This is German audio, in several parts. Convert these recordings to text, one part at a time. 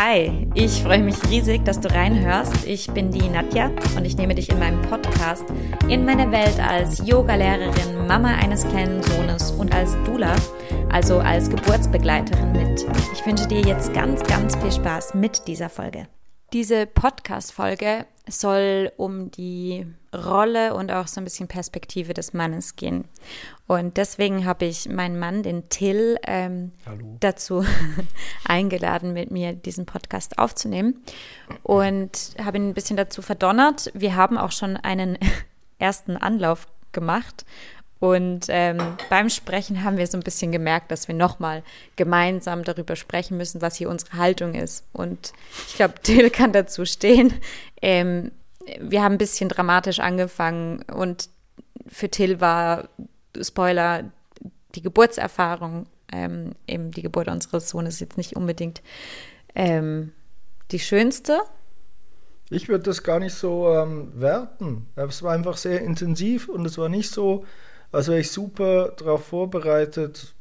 Hi, ich freue mich riesig, dass du reinhörst. Ich bin die Nadja und ich nehme dich in meinem Podcast in meine Welt als Yoga-Lehrerin, Mama eines kleinen Sohnes und als Dula, also als Geburtsbegleiterin mit. Ich wünsche dir jetzt ganz, ganz viel Spaß mit dieser Folge. Diese Podcast-Folge soll um die Rolle und auch so ein bisschen Perspektive des Mannes gehen. Und deswegen habe ich meinen Mann, den Till, ähm, dazu eingeladen, mit mir diesen Podcast aufzunehmen und habe ihn ein bisschen dazu verdonnert. Wir haben auch schon einen ersten Anlauf gemacht und ähm, beim Sprechen haben wir so ein bisschen gemerkt, dass wir nochmal gemeinsam darüber sprechen müssen, was hier unsere Haltung ist. Und ich glaube, Till kann dazu stehen. Ähm, wir haben ein bisschen dramatisch angefangen und für Till war, Spoiler, die Geburtserfahrung, ähm, eben die Geburt unseres Sohnes jetzt nicht unbedingt ähm, die schönste. Ich würde das gar nicht so ähm, werten. Es war einfach sehr intensiv und es war nicht so, als wäre ich super darauf vorbereitet,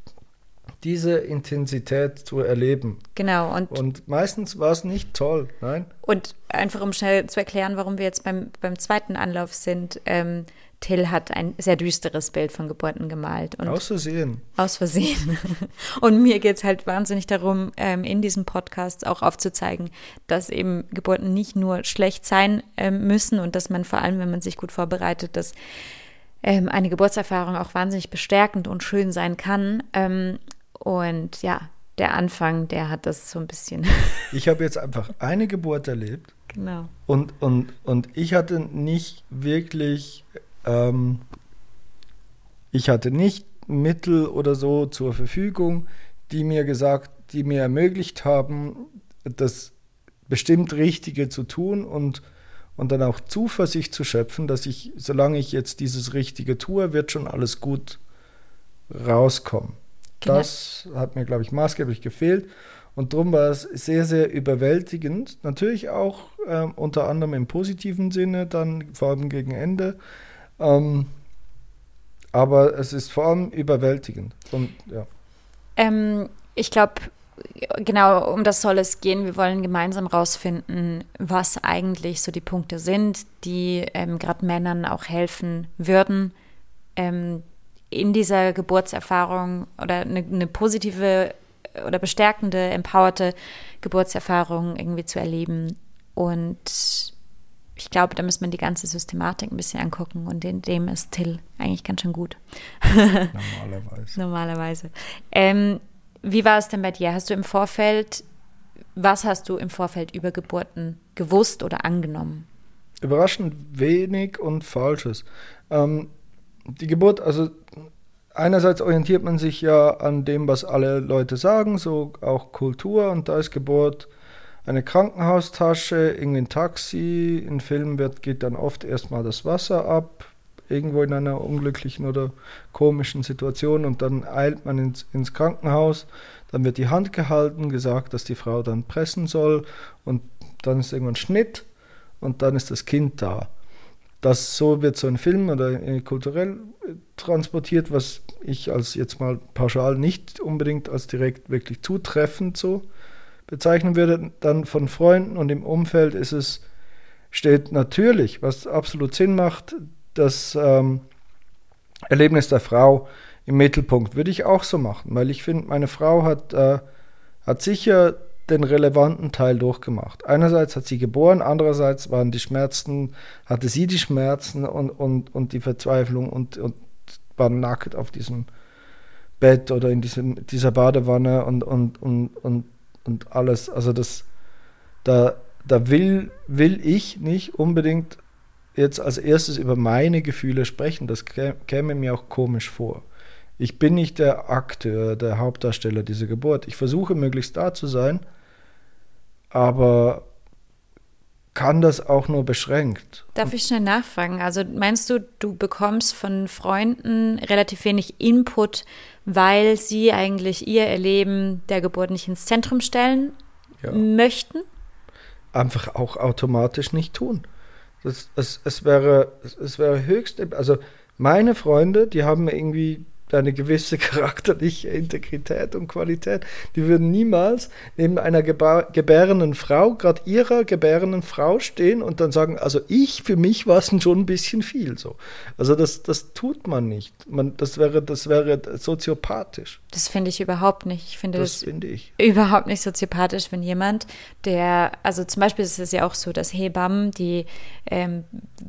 diese Intensität zu erleben. Genau. Und, und meistens war es nicht toll, nein. Und einfach um schnell zu erklären, warum wir jetzt beim, beim zweiten Anlauf sind, ähm, Till hat ein sehr düsteres Bild von Geburten gemalt. Und aus Versehen. Aus Versehen. Und mir geht es halt wahnsinnig darum, ähm, in diesem Podcast auch aufzuzeigen, dass eben Geburten nicht nur schlecht sein ähm, müssen und dass man vor allem, wenn man sich gut vorbereitet, dass ähm, eine Geburtserfahrung auch wahnsinnig bestärkend und schön sein kann. Und ja, der Anfang, der hat das so ein bisschen. Ich habe jetzt einfach eine Geburt erlebt. Genau. Und, und, und ich hatte nicht wirklich, ähm, ich hatte nicht Mittel oder so zur Verfügung, die mir gesagt, die mir ermöglicht haben, das bestimmt Richtige zu tun und, und dann auch Zuversicht zu schöpfen, dass ich, solange ich jetzt dieses Richtige tue, wird schon alles gut rauskommen. Genau. Das hat mir, glaube ich, maßgeblich gefehlt. Und darum war es sehr, sehr überwältigend. Natürlich auch äh, unter anderem im positiven Sinne, dann vor allem gegen Ende. Ähm, aber es ist vor allem überwältigend. Und, ja. Ähm, ich glaube, genau um das soll es gehen. Wir wollen gemeinsam rausfinden, was eigentlich so die Punkte sind, die ähm, gerade Männern auch helfen würden, ähm, in dieser Geburtserfahrung oder eine, eine positive oder bestärkende, empowerte Geburtserfahrung irgendwie zu erleben. Und ich glaube, da muss man die ganze Systematik ein bisschen angucken und in dem ist Till eigentlich ganz schön gut. Normalerweise. Normalerweise. Ähm, wie war es denn bei dir? Hast du im Vorfeld, was hast du im Vorfeld über Geburten gewusst oder angenommen? Überraschend wenig und Falsches. Ähm, die Geburt, also einerseits orientiert man sich ja an dem, was alle Leute sagen, so auch Kultur, und da ist Geburt eine Krankenhaustasche, irgendwie ein Taxi, in Filmen wird, geht dann oft erstmal das Wasser ab, irgendwo in einer unglücklichen oder komischen Situation. Und dann eilt man ins, ins Krankenhaus, dann wird die Hand gehalten, gesagt, dass die Frau dann pressen soll. Und dann ist irgendwann Schnitt. Und dann ist das Kind da. Das so wird so ein Film oder äh, kulturell transportiert, was ich als jetzt mal pauschal nicht unbedingt als direkt wirklich zutreffend so bezeichnen würde. Dann von Freunden und im Umfeld ist es, steht natürlich, was absolut Sinn macht, das ähm, Erlebnis der Frau im Mittelpunkt. Würde ich auch so machen, weil ich finde, meine Frau hat, äh, hat sicher den relevanten Teil durchgemacht. Einerseits hat sie geboren, andererseits waren die Schmerzen, hatte sie die Schmerzen und, und, und die Verzweiflung und, und war nackt auf diesem Bett oder in diesem, dieser Badewanne und, und, und, und, und alles. Also das, da, da will, will ich nicht unbedingt jetzt als erstes über meine Gefühle sprechen. Das käme mir auch komisch vor. Ich bin nicht der Akteur, der Hauptdarsteller dieser Geburt. Ich versuche möglichst da zu sein, aber kann das auch nur beschränkt. Darf ich schnell nachfragen? Also meinst du, du bekommst von Freunden relativ wenig Input, weil sie eigentlich ihr Erleben der Geburt nicht ins Zentrum stellen ja. möchten? Einfach auch automatisch nicht tun. Das, es, es, wäre, es wäre höchst, also meine Freunde, die haben mir irgendwie eine gewisse charakterliche Integrität und Qualität. Die würden niemals neben einer gebärenden Frau, gerade ihrer gebärenden Frau stehen und dann sagen, also ich, für mich war es schon ein bisschen viel so. Also das, das tut man nicht. Man, das, wäre, das wäre soziopathisch. Das finde ich überhaupt nicht. Ich finde das, das finde ich. überhaupt nicht soziopathisch, wenn jemand, der, also zum Beispiel ist es ja auch so, dass Hebammen, die ähm,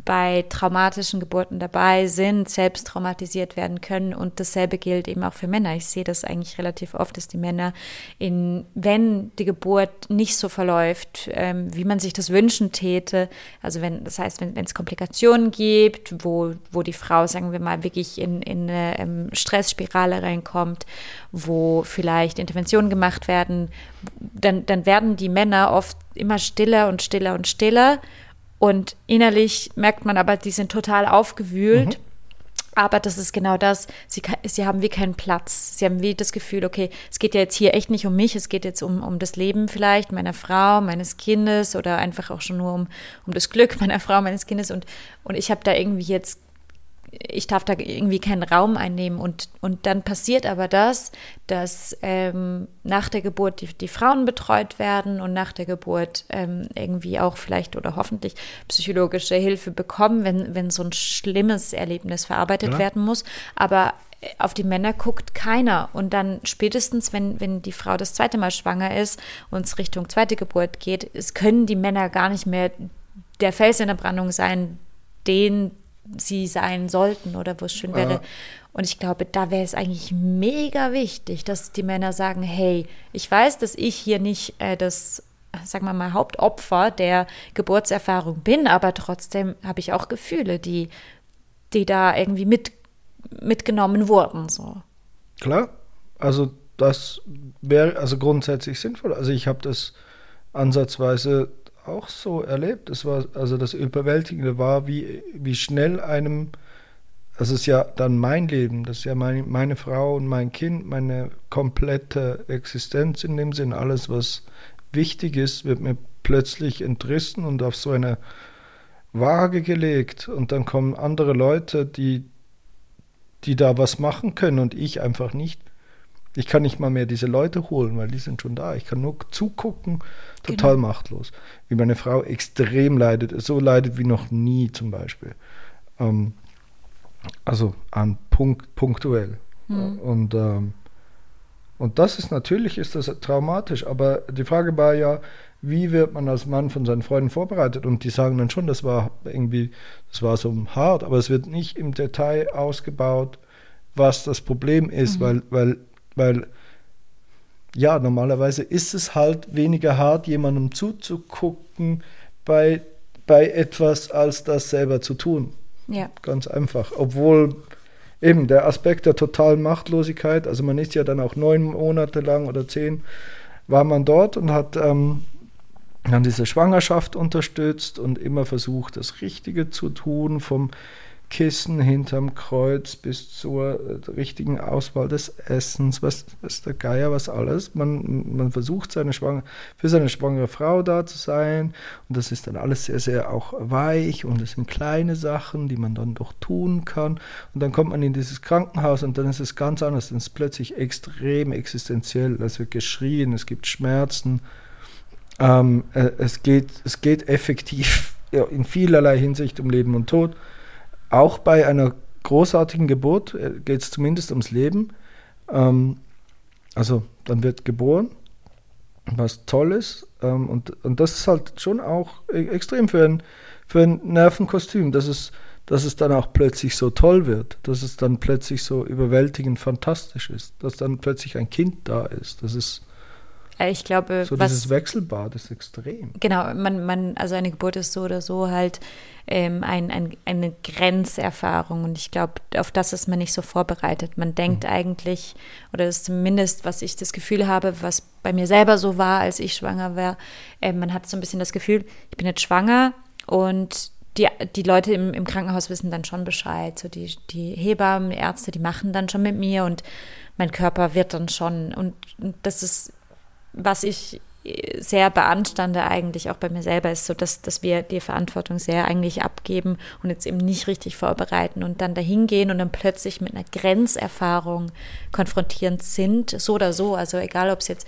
bei traumatischen Geburten dabei sind, selbst traumatisiert werden können und dasselbe gilt eben auch für Männer. Ich sehe das eigentlich relativ oft, dass die Männer in, wenn die Geburt nicht so verläuft, ähm, wie man sich das wünschen täte, also wenn, das heißt, wenn es Komplikationen gibt, wo, wo die Frau, sagen wir mal, wirklich in, in eine ähm, Stressspirale reinkommt, wo vielleicht Interventionen gemacht werden, dann, dann werden die Männer oft immer stiller und stiller und stiller. Und innerlich merkt man aber, die sind total aufgewühlt. Mhm. Aber das ist genau das. Sie, sie haben wie keinen Platz. Sie haben wie das Gefühl, okay, es geht ja jetzt hier echt nicht um mich, es geht jetzt um, um das Leben vielleicht meiner Frau, meines Kindes oder einfach auch schon nur um, um das Glück meiner Frau, meines Kindes. Und, und ich habe da irgendwie jetzt ich darf da irgendwie keinen Raum einnehmen. Und, und dann passiert aber das, dass ähm, nach der Geburt die, die Frauen betreut werden und nach der Geburt ähm, irgendwie auch vielleicht oder hoffentlich psychologische Hilfe bekommen, wenn, wenn so ein schlimmes Erlebnis verarbeitet ja. werden muss. Aber auf die Männer guckt keiner. Und dann spätestens, wenn, wenn die Frau das zweite Mal schwanger ist und es Richtung zweite Geburt geht, es können die Männer gar nicht mehr der Fels in der Brandung sein, den sie sein sollten oder wo es schön wäre. Ja. Und ich glaube, da wäre es eigentlich mega wichtig, dass die Männer sagen, hey, ich weiß, dass ich hier nicht äh, das, sagen wir mal, Hauptopfer der Geburtserfahrung bin, aber trotzdem habe ich auch Gefühle, die, die da irgendwie mit, mitgenommen wurden. So. Klar, also das wäre also grundsätzlich sinnvoll. Also ich habe das ansatzweise auch so erlebt. Es war, also das Überwältigende war, wie, wie schnell einem, das ist ja dann mein Leben, das ist ja mein, meine Frau und mein Kind, meine komplette Existenz in dem Sinn, alles, was wichtig ist, wird mir plötzlich entrissen und auf so eine Waage gelegt. Und dann kommen andere Leute, die, die da was machen können und ich einfach nicht. Ich kann nicht mal mehr diese Leute holen, weil die sind schon da. Ich kann nur zugucken, total genau. machtlos. Wie meine Frau extrem leidet, so leidet wie noch nie zum Beispiel. Ähm, also an Punkt, punktuell. Mhm. Und, ähm, und das ist natürlich ist das traumatisch, aber die Frage war ja, wie wird man als Mann von seinen Freunden vorbereitet? Und die sagen dann schon, das war irgendwie, das war so hart, aber es wird nicht im Detail ausgebaut, was das Problem ist, mhm. weil, weil weil ja, normalerweise ist es halt weniger hart, jemandem zuzugucken bei, bei etwas, als das selber zu tun. Ja. Ganz einfach. Obwohl eben der Aspekt der totalen Machtlosigkeit, also man ist ja dann auch neun Monate lang oder zehn, war man dort und hat ähm, dann diese Schwangerschaft unterstützt und immer versucht, das Richtige zu tun, vom Kissen hinterm Kreuz bis zur äh, richtigen Auswahl des Essens, was, was der Geier, was alles. Man, man versucht seine Schwanger, für seine schwangere Frau da zu sein. Und das ist dann alles sehr, sehr auch weich und es sind kleine Sachen, die man dann doch tun kann. Und dann kommt man in dieses Krankenhaus und dann ist es ganz anders, dann ist es plötzlich extrem existenziell, es wird geschrien, es gibt Schmerzen, ähm, äh, es, geht, es geht effektiv ja, in vielerlei Hinsicht um Leben und Tod auch bei einer großartigen Geburt äh, geht es zumindest ums Leben. Ähm, also dann wird geboren, was toll ist. Ähm, und, und das ist halt schon auch e-, extrem für ein, für ein Nervenkostüm, dass es, dass es dann auch plötzlich so toll wird, dass es dann plötzlich so überwältigend fantastisch ist, dass dann plötzlich ein Kind da ist. Das ist ich glaube, so was, dieses Wechselbad ist extrem. Genau, man, man, also eine Geburt ist so oder so halt ähm, ein, ein, eine Grenzerfahrung und ich glaube, auf das ist man nicht so vorbereitet. Man denkt mhm. eigentlich, oder das ist zumindest, was ich das Gefühl habe, was bei mir selber so war, als ich schwanger war, äh, man hat so ein bisschen das Gefühl, ich bin jetzt schwanger und die, die Leute im, im Krankenhaus wissen dann schon Bescheid. So die, die Hebammen, Ärzte, die machen dann schon mit mir und mein Körper wird dann schon. Und, und das ist was ich sehr beanstande eigentlich auch bei mir selber ist, so dass, dass wir die Verantwortung sehr eigentlich abgeben und jetzt eben nicht richtig vorbereiten und dann dahin gehen und dann plötzlich mit einer Grenzerfahrung konfrontierend sind, so oder so. Also egal, ob es jetzt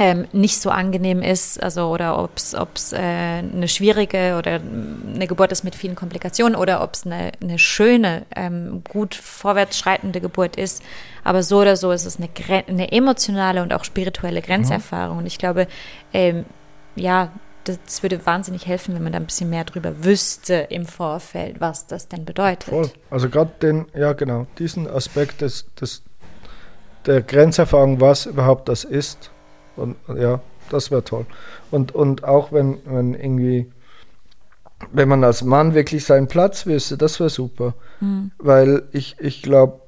ähm, nicht so angenehm ist, also oder ob es äh, eine schwierige oder eine Geburt ist mit vielen Komplikationen oder ob es eine, eine schöne, ähm, gut vorwärts schreitende Geburt ist. Aber so oder so ist es eine, eine emotionale und auch spirituelle Grenzerfahrung. Und ich glaube, ähm, ja, das würde wahnsinnig helfen, wenn man da ein bisschen mehr drüber wüsste im Vorfeld, was das denn bedeutet. Voll. Also gerade den, ja genau, diesen Aspekt des, des, der Grenzerfahrung, was überhaupt das ist, und ja, das wäre toll. Und, und auch wenn, wenn irgendwie, wenn man als Mann wirklich seinen Platz wüsste, das wäre super. Mhm. Weil ich, ich glaube,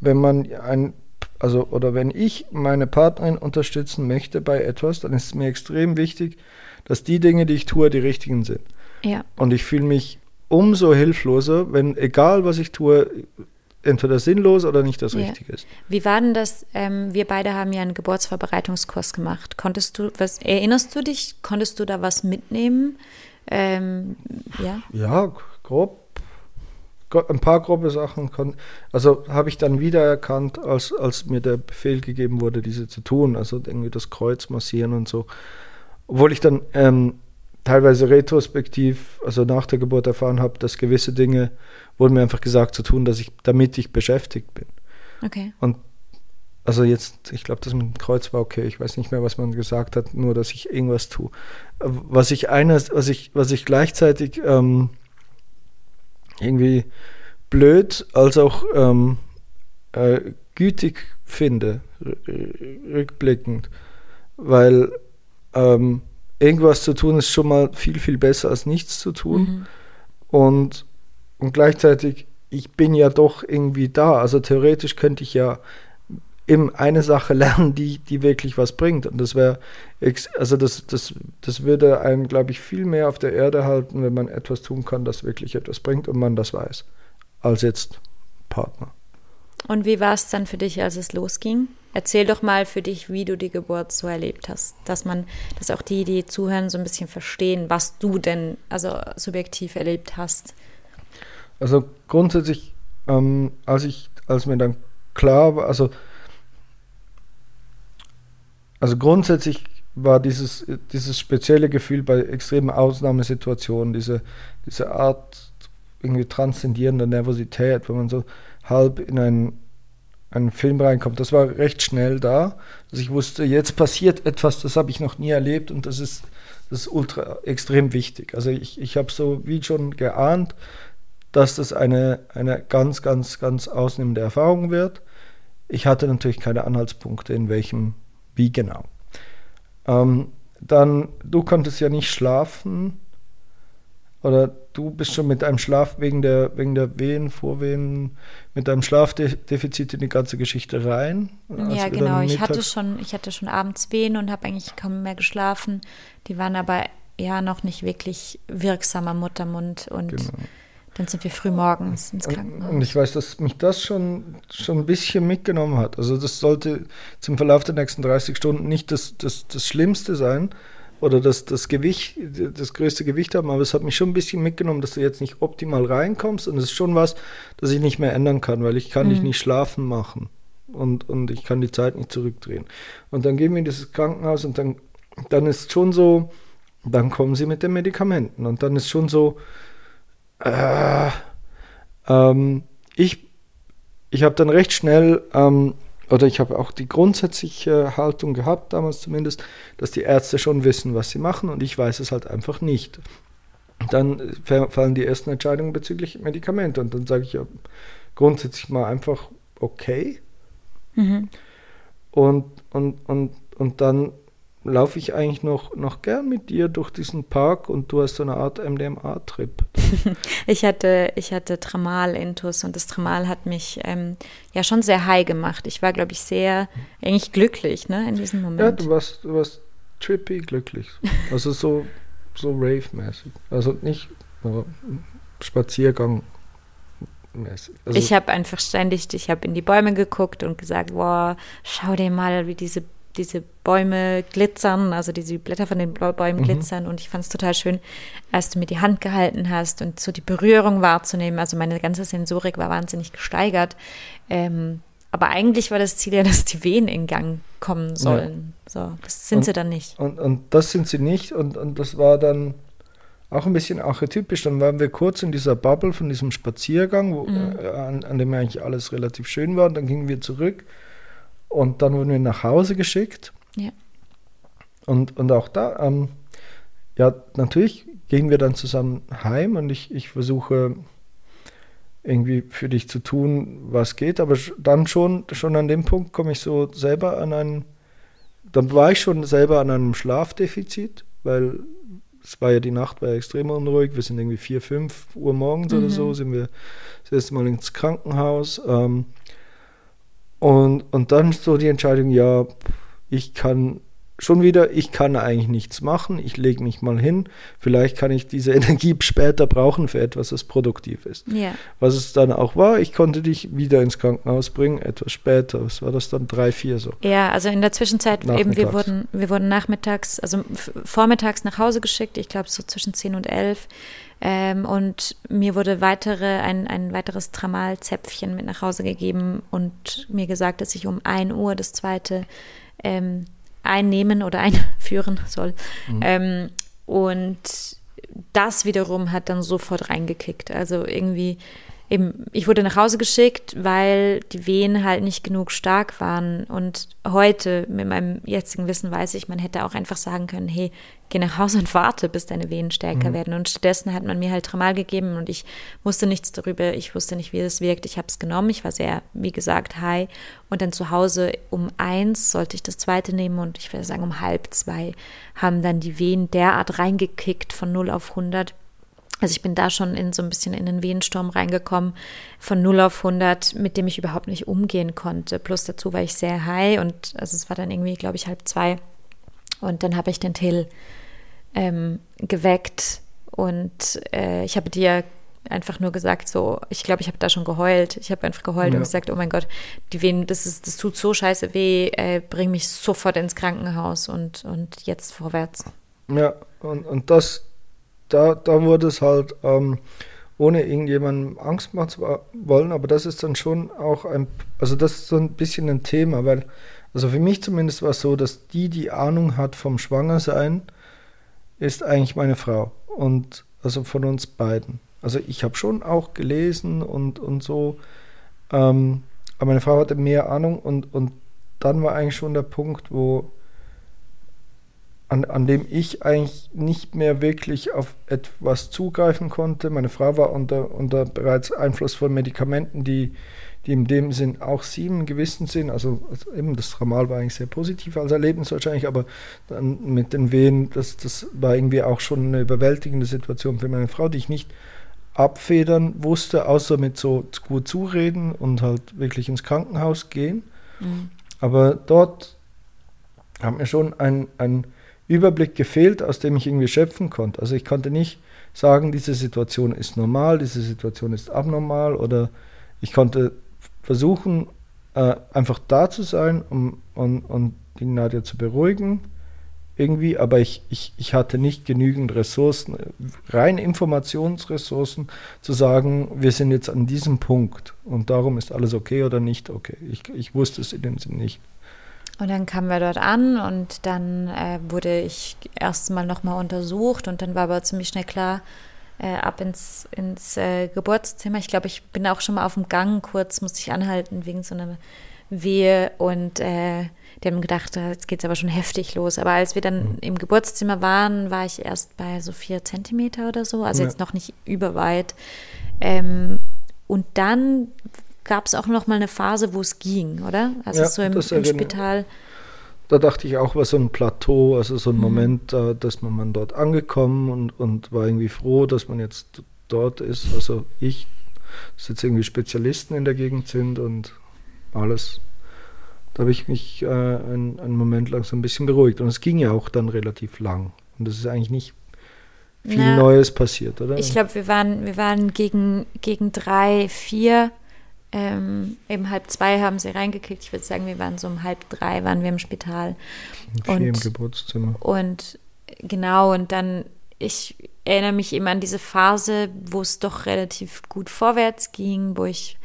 wenn man ein, also, oder wenn ich meine Partnerin unterstützen möchte bei etwas, dann ist es mir extrem wichtig, dass die Dinge, die ich tue, die richtigen sind. Ja. Und ich fühle mich umso hilfloser, wenn, egal was ich tue, entweder sinnlos oder nicht das ja. Richtige ist. Wie war denn das? Ähm, wir beide haben ja einen Geburtsvorbereitungskurs gemacht. Konntest du, was erinnerst du dich? Konntest du da was mitnehmen? Ähm, ja. Ja, grob. Ein paar grobe Sachen. Also habe ich dann wiedererkannt, als, als mir der Befehl gegeben wurde, diese zu tun. Also irgendwie das Kreuz massieren und so. Obwohl ich dann ähm, teilweise retrospektiv, also nach der Geburt erfahren habe, dass gewisse Dinge wurden mir einfach gesagt zu tun, dass ich, damit ich beschäftigt bin. Okay. Und also jetzt, ich glaube, das mit dem Kreuz war okay. Ich weiß nicht mehr, was man gesagt hat, nur dass ich irgendwas tue. Was ich eines, was ich, was ich gleichzeitig ähm, irgendwie blöd als auch ähm, äh, gütig finde, rückblickend, weil ähm, irgendwas zu tun ist schon mal viel, viel besser als nichts zu tun. Mhm. Und, und gleichzeitig, ich bin ja doch irgendwie da. Also theoretisch könnte ich ja eben eine Sache lernen, die, die wirklich was bringt. Und das wäre, also das, das, das würde einen, glaube ich, viel mehr auf der Erde halten, wenn man etwas tun kann, das wirklich etwas bringt und man das weiß, als jetzt Partner. Und wie war es dann für dich, als es losging? Erzähl doch mal für dich, wie du die Geburt so erlebt hast, dass man, dass auch die, die zuhören, so ein bisschen verstehen, was du denn also subjektiv erlebt hast. Also grundsätzlich, ähm, als ich, als mir dann klar war, also also grundsätzlich war dieses, dieses spezielle Gefühl bei extremen Ausnahmesituationen, diese, diese Art irgendwie transzendierender Nervosität, wenn man so halb in einen einen Film reinkommt. Das war recht schnell da, dass ich wusste, jetzt passiert etwas, das habe ich noch nie erlebt und das ist, das ist ultra extrem wichtig. Also ich, ich habe so wie schon geahnt, dass das eine, eine ganz, ganz, ganz ausnehmende Erfahrung wird. Ich hatte natürlich keine Anhaltspunkte, in welchem, wie genau. Ähm, dann, du konntest ja nicht schlafen oder du bist schon mit einem Schlaf wegen der, wegen der Wehen, Vorwehen, mit einem Schlafdefizit in die ganze Geschichte rein. Ja, genau. Ich hatte, schon, ich hatte schon abends Wehen und habe eigentlich kaum mehr geschlafen. Die waren aber ja noch nicht wirklich wirksamer Muttermund und genau. Dann sind wir früh morgens ins Krankenhaus. Und ich weiß, dass mich das schon, schon ein bisschen mitgenommen hat. Also das sollte zum Verlauf der nächsten 30 Stunden nicht das, das, das Schlimmste sein, oder das, das Gewicht, das größte Gewicht haben, aber es hat mich schon ein bisschen mitgenommen, dass du jetzt nicht optimal reinkommst und es ist schon was, das ich nicht mehr ändern kann, weil ich kann mhm. dich nicht schlafen machen und, und ich kann die Zeit nicht zurückdrehen. Und dann gehen wir in dieses Krankenhaus und dann, dann ist schon so, dann kommen sie mit den Medikamenten und dann ist schon so, äh, ähm, ich, ich habe dann recht schnell ähm, oder ich habe auch die grundsätzliche Haltung gehabt, damals zumindest, dass die Ärzte schon wissen, was sie machen und ich weiß es halt einfach nicht. Dann fallen die ersten Entscheidungen bezüglich Medikamente und dann sage ich ja grundsätzlich mal einfach okay. Mhm. Und, und, und, und dann laufe ich eigentlich noch, noch gern mit dir durch diesen Park und du hast so eine Art MDMA-Trip. ich hatte, ich hatte Tramal-Intus und das Tramal hat mich ähm, ja schon sehr high gemacht. Ich war, glaube ich, sehr eigentlich glücklich ne, in diesem Moment. Ja, du warst, du warst trippy glücklich. Also so, so rave-mäßig. Also nicht Spaziergang also ich habe einfach ständig, ich habe in die Bäume geguckt und gesagt, wow, schau dir mal, wie diese diese Bäume glitzern, also diese Blätter von den Bäumen mhm. glitzern. Und ich fand es total schön, als du mir die Hand gehalten hast und so die Berührung wahrzunehmen. Also meine ganze Sensorik war wahnsinnig gesteigert. Ähm, aber eigentlich war das Ziel ja, dass die Wehen in Gang kommen sollen. Ja. So, das sind und, sie dann nicht. Und, und das sind sie nicht. Und, und das war dann auch ein bisschen archetypisch. Dann waren wir kurz in dieser Bubble von diesem Spaziergang, wo, mhm. äh, an, an, dem eigentlich alles relativ schön war. Und dann gingen wir zurück und dann wurden wir nach Hause geschickt. Ja. Und, und auch da, ähm, ja, natürlich gehen wir dann zusammen heim und ich, ich versuche irgendwie für dich zu tun, was geht, aber dann schon, schon an dem Punkt komme ich so selber an einen, dann war ich schon selber an einem Schlafdefizit, weil es war ja die Nacht, war ja extrem unruhig. Wir sind irgendwie vier, fünf Uhr morgens mhm. oder so, sind wir das erste Mal ins Krankenhaus. Ähm, und, und dann so die Entscheidung, ja, ich kann schon wieder, ich kann eigentlich nichts machen, ich lege mich mal hin, vielleicht kann ich diese Energie später brauchen für etwas, das produktiv ist. Ja. Was es dann auch war, ich konnte dich wieder ins Krankenhaus bringen, etwas später, was war das dann, drei, vier so? Ja, also in der Zwischenzeit eben, wir wurden, wir wurden nachmittags, also vormittags nach Hause geschickt, ich glaube so zwischen 10 und 11 ähm, und mir wurde weitere, ein, ein weiteres Tramalzäpfchen mit nach Hause gegeben und mir gesagt, dass ich um 1 Uhr das zweite ähm, einnehmen oder einführen soll. Mhm. Ähm, und das wiederum hat dann sofort reingekickt. Also irgendwie eben, ich wurde nach Hause geschickt, weil die Wehen halt nicht genug stark waren. Und heute mit meinem jetzigen Wissen weiß ich, man hätte auch einfach sagen können, hey, geh nach Hause und warte, bis deine Venen stärker mhm. werden. Und stattdessen hat man mir halt Tramal gegeben und ich wusste nichts darüber. Ich wusste nicht, wie es wirkt. Ich habe es genommen. Ich war sehr, wie gesagt, high. Und dann zu Hause um eins sollte ich das zweite nehmen und ich würde sagen um halb zwei haben dann die Wehen derart reingekickt von 0 auf 100 also ich bin da schon in so ein bisschen in den Wehensturm reingekommen, von 0 auf 100, mit dem ich überhaupt nicht umgehen konnte. Plus dazu war ich sehr high und also es war dann irgendwie, glaube ich, halb zwei. Und dann habe ich den Till ähm, geweckt und äh, ich habe dir einfach nur gesagt, so, ich glaube, ich habe da schon geheult. Ich habe einfach geheult ja. und gesagt, oh mein Gott, die Wehen, das ist, das tut so scheiße weh, äh, bring mich sofort ins Krankenhaus und, und jetzt vorwärts. Ja, und, und das, da, da wurde es halt, ähm, ohne irgendjemandem Angst machen zu wollen, aber das ist dann schon auch ein, also das ist so ein bisschen ein Thema, weil, also für mich zumindest war es so, dass die, die Ahnung hat vom Schwangersein, ist eigentlich meine Frau und also von uns beiden. Also ich habe schon auch gelesen und, und so, ähm, aber meine Frau hatte mehr Ahnung und, und dann war eigentlich schon der Punkt, wo an, an dem ich eigentlich nicht mehr wirklich auf etwas zugreifen konnte. Meine Frau war unter, unter bereits Einfluss von Medikamenten, die, die in dem Sinn auch sieben gewissen sind. Also, also, eben das Tramal war eigentlich sehr positiv als Erlebnis wahrscheinlich, aber dann mit den Wehen, das, das war irgendwie auch schon eine überwältigende Situation für meine Frau, die ich nicht abfedern wusste, außer mit so gut zureden und halt wirklich ins Krankenhaus gehen. Mhm. Aber dort haben mir schon ein, ein Überblick gefehlt, aus dem ich irgendwie schöpfen konnte. Also ich konnte nicht sagen, diese Situation ist normal, diese Situation ist abnormal oder ich konnte versuchen, äh, einfach da zu sein um, und, und die Nadja zu beruhigen irgendwie, aber ich, ich, ich hatte nicht genügend Ressourcen, rein Informationsressourcen, zu sagen, wir sind jetzt an diesem Punkt und darum ist alles okay oder nicht okay. Ich, ich wusste es in dem Sinn nicht. Und dann kamen wir dort an und dann äh, wurde ich erstmal nochmal untersucht und dann war aber ziemlich schnell klar, äh, ab ins, ins äh, Geburtszimmer. Ich glaube, ich bin auch schon mal auf dem Gang kurz, musste ich anhalten wegen so einer Wehe und äh, die haben gedacht, äh, jetzt geht es aber schon heftig los. Aber als wir dann mhm. im Geburtszimmer waren, war ich erst bei so vier Zentimeter oder so, also ja. jetzt noch nicht überweit. Ähm, und dann gab es auch noch mal eine Phase, wo es ging, oder? Also ja, so im, im Spital. Da dachte ich auch, war so ein Plateau, also so ein mhm. Moment, da ist man dort angekommen und, und war irgendwie froh, dass man jetzt dort ist. Also ich, dass jetzt irgendwie Spezialisten in der Gegend sind und alles. Da habe ich mich äh, einen, einen Moment lang so ein bisschen beruhigt. Und es ging ja auch dann relativ lang. Und das ist eigentlich nicht viel Na, Neues passiert, oder? Ich glaube, wir waren, wir waren gegen, gegen drei, vier ähm, eben halb zwei haben sie reingekickt. Ich würde sagen, wir waren so um halb drei, waren wir im Spital. Und im Geburtszimmer. Und genau, und dann, ich erinnere mich eben an diese Phase, wo es doch relativ gut vorwärts ging, wo ich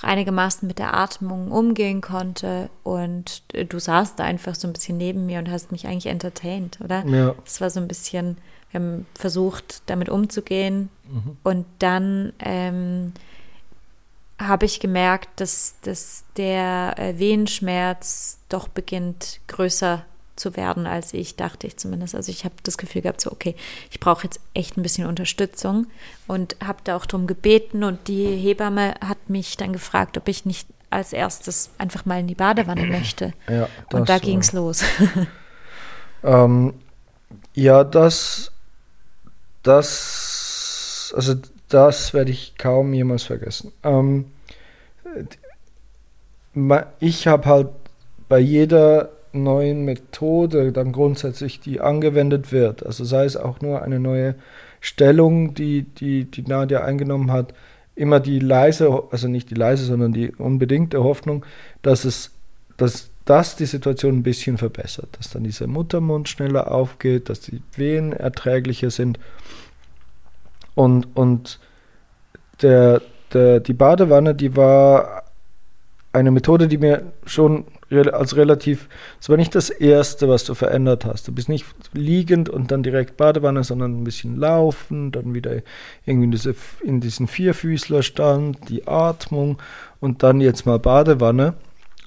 einigermaßen mit der Atmung umgehen konnte und du saßt da einfach so ein bisschen neben mir und hast mich eigentlich entertained, oder? Ja. Es war so ein bisschen, wir haben versucht, damit umzugehen mhm. und dann ähm, habe ich gemerkt, dass, dass der äh, Wehenschmerz doch beginnt größer zu werden, als ich dachte ich zumindest. Also ich habe das Gefühl gehabt, so okay, ich brauche jetzt echt ein bisschen Unterstützung und habe da auch darum gebeten und die Hebamme hat mich dann gefragt, ob ich nicht als erstes einfach mal in die Badewanne möchte. Ja, und da ging es los. ähm, ja, das, das, also das werde ich kaum jemals vergessen. Ähm, ich habe halt bei jeder neuen Methode dann grundsätzlich, die angewendet wird, also sei es auch nur eine neue Stellung, die, die, die Nadia eingenommen hat, immer die leise, also nicht die leise, sondern die unbedingte Hoffnung, dass es, dass das die Situation ein bisschen verbessert, dass dann dieser Muttermund schneller aufgeht, dass die Wehen erträglicher sind und, und der, der, die Badewanne, die war eine Methode, die mir schon als relativ, es war nicht das Erste, was du verändert hast. Du bist nicht liegend und dann direkt Badewanne, sondern ein bisschen laufen, dann wieder irgendwie in, diese, in diesen Vierfüßlerstand, die Atmung und dann jetzt mal Badewanne.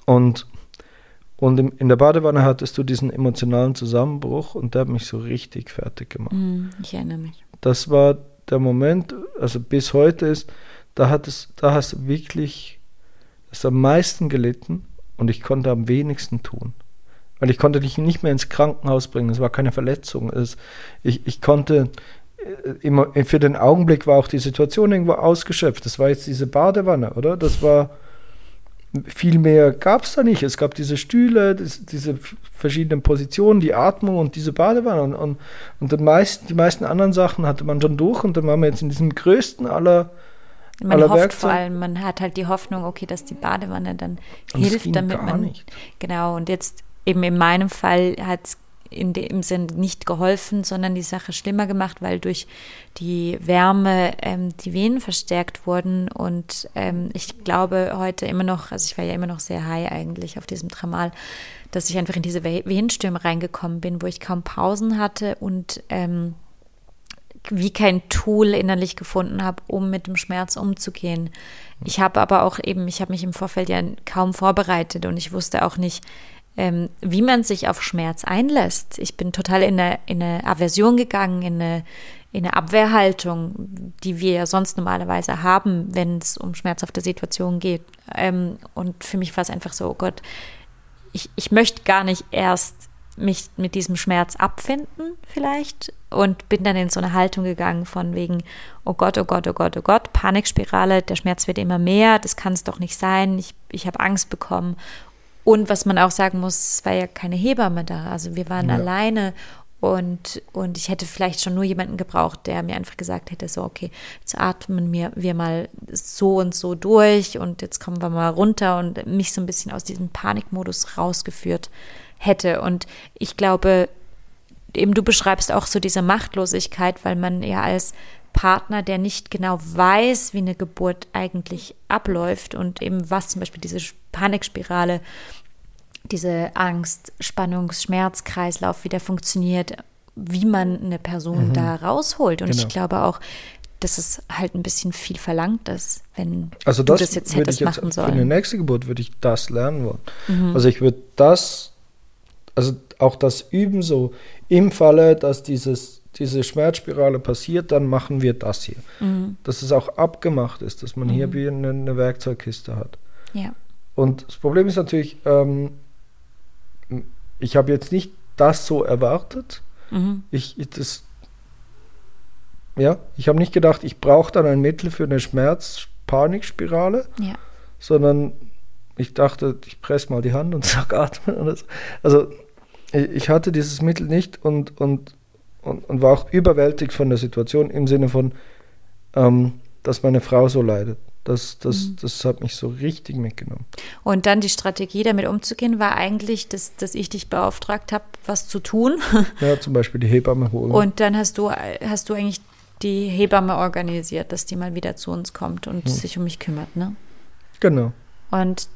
Und, und in der Badewanne hattest du diesen emotionalen Zusammenbruch und der hat mich so richtig fertig gemacht. Mm, ich erinnere mich. Das war der Moment, also bis heute ist, da, hat es, da hast du wirklich das am meisten gelitten und ich konnte am wenigsten tun. Weil ich konnte dich nicht mehr ins Krankenhaus bringen, es war keine Verletzung. Es, ich, ich konnte äh, immer, für den Augenblick war auch die Situation irgendwo ausgeschöpft. Das war jetzt diese Badewanne, oder? Das war viel mehr gab es da nicht. Es gab diese Stühle, das, diese verschiedenen Positionen, die Atmung und diese Badewanne. Und, und, und meisten, die meisten anderen Sachen hatte man schon durch und dann waren wir jetzt in diesem größten aller man hofft Werkzeug. vor allem, man hat halt die Hoffnung, okay, dass die Badewanne dann und hilft, damit man. Nicht. Genau, und jetzt eben in meinem Fall hat es in dem Sinn nicht geholfen, sondern die Sache schlimmer gemacht, weil durch die Wärme ähm, die Venen verstärkt wurden. Und ähm, ich glaube heute immer noch, also ich war ja immer noch sehr high eigentlich auf diesem Tramal, dass ich einfach in diese Wehenstürme reingekommen bin, wo ich kaum Pausen hatte und ähm, wie kein Tool innerlich gefunden habe, um mit dem Schmerz umzugehen. Ich habe aber auch eben, ich habe mich im Vorfeld ja kaum vorbereitet und ich wusste auch nicht, ähm, wie man sich auf Schmerz einlässt. Ich bin total in eine, in eine Aversion gegangen, in eine, in eine Abwehrhaltung, die wir ja sonst normalerweise haben, wenn es um schmerzhafte Situationen geht. Ähm, und für mich war es einfach so, oh Gott, ich, ich möchte gar nicht erst mich mit diesem Schmerz abfinden vielleicht und bin dann in so eine Haltung gegangen von wegen, oh Gott, oh Gott, oh Gott, oh Gott, Panikspirale, der Schmerz wird immer mehr, das kann es doch nicht sein, ich, ich habe Angst bekommen. Und was man auch sagen muss, es war ja keine Hebamme da, also wir waren ja. alleine und, und ich hätte vielleicht schon nur jemanden gebraucht, der mir einfach gesagt hätte, so, okay, jetzt atmen wir, wir mal so und so durch und jetzt kommen wir mal runter und mich so ein bisschen aus diesem Panikmodus rausgeführt hätte. Und ich glaube, eben du beschreibst auch so diese Machtlosigkeit, weil man ja als Partner, der nicht genau weiß, wie eine Geburt eigentlich abläuft und eben was zum Beispiel diese Panikspirale, diese Angst, Spannungs-, Schmerzkreislauf wieder funktioniert, wie man eine Person mhm. da rausholt. Und genau. ich glaube auch, dass es halt ein bisschen viel verlangt ist, wenn also das du das jetzt hättest jetzt, machen sollen. Für eine nächste Geburt würde ich das lernen wollen. Mhm. Also ich würde das also auch das Üben so, im Falle, dass dieses, diese Schmerzspirale passiert, dann machen wir das hier. Mhm. Dass es auch abgemacht ist, dass man mhm. hier wie eine, eine, Werkzeugkiste hat. Ja. Und das Problem ist natürlich, ähm, ich habe jetzt nicht das so erwartet. Mhm. Ich, das, ja, ich habe nicht gedacht, ich brauche dann ein Mittel für eine Schmerz-Panikspirale, ja. sondern ich dachte, ich presse mal die Hand und sag atmen. So. Also ich hatte dieses Mittel nicht und, und, und, und war auch überwältigt von der Situation im Sinne von, ähm, dass meine Frau so leidet. Das, das, mhm. das hat mich so richtig mitgenommen. Und dann die Strategie, damit umzugehen, war eigentlich, dass, dass ich dich beauftragt habe, was zu tun. Ja, zum Beispiel die Hebamme holen. Und dann hast du, hast du eigentlich die Hebamme organisiert, dass die mal wieder zu uns kommt und mhm. sich um mich kümmert, ne? Genau. Und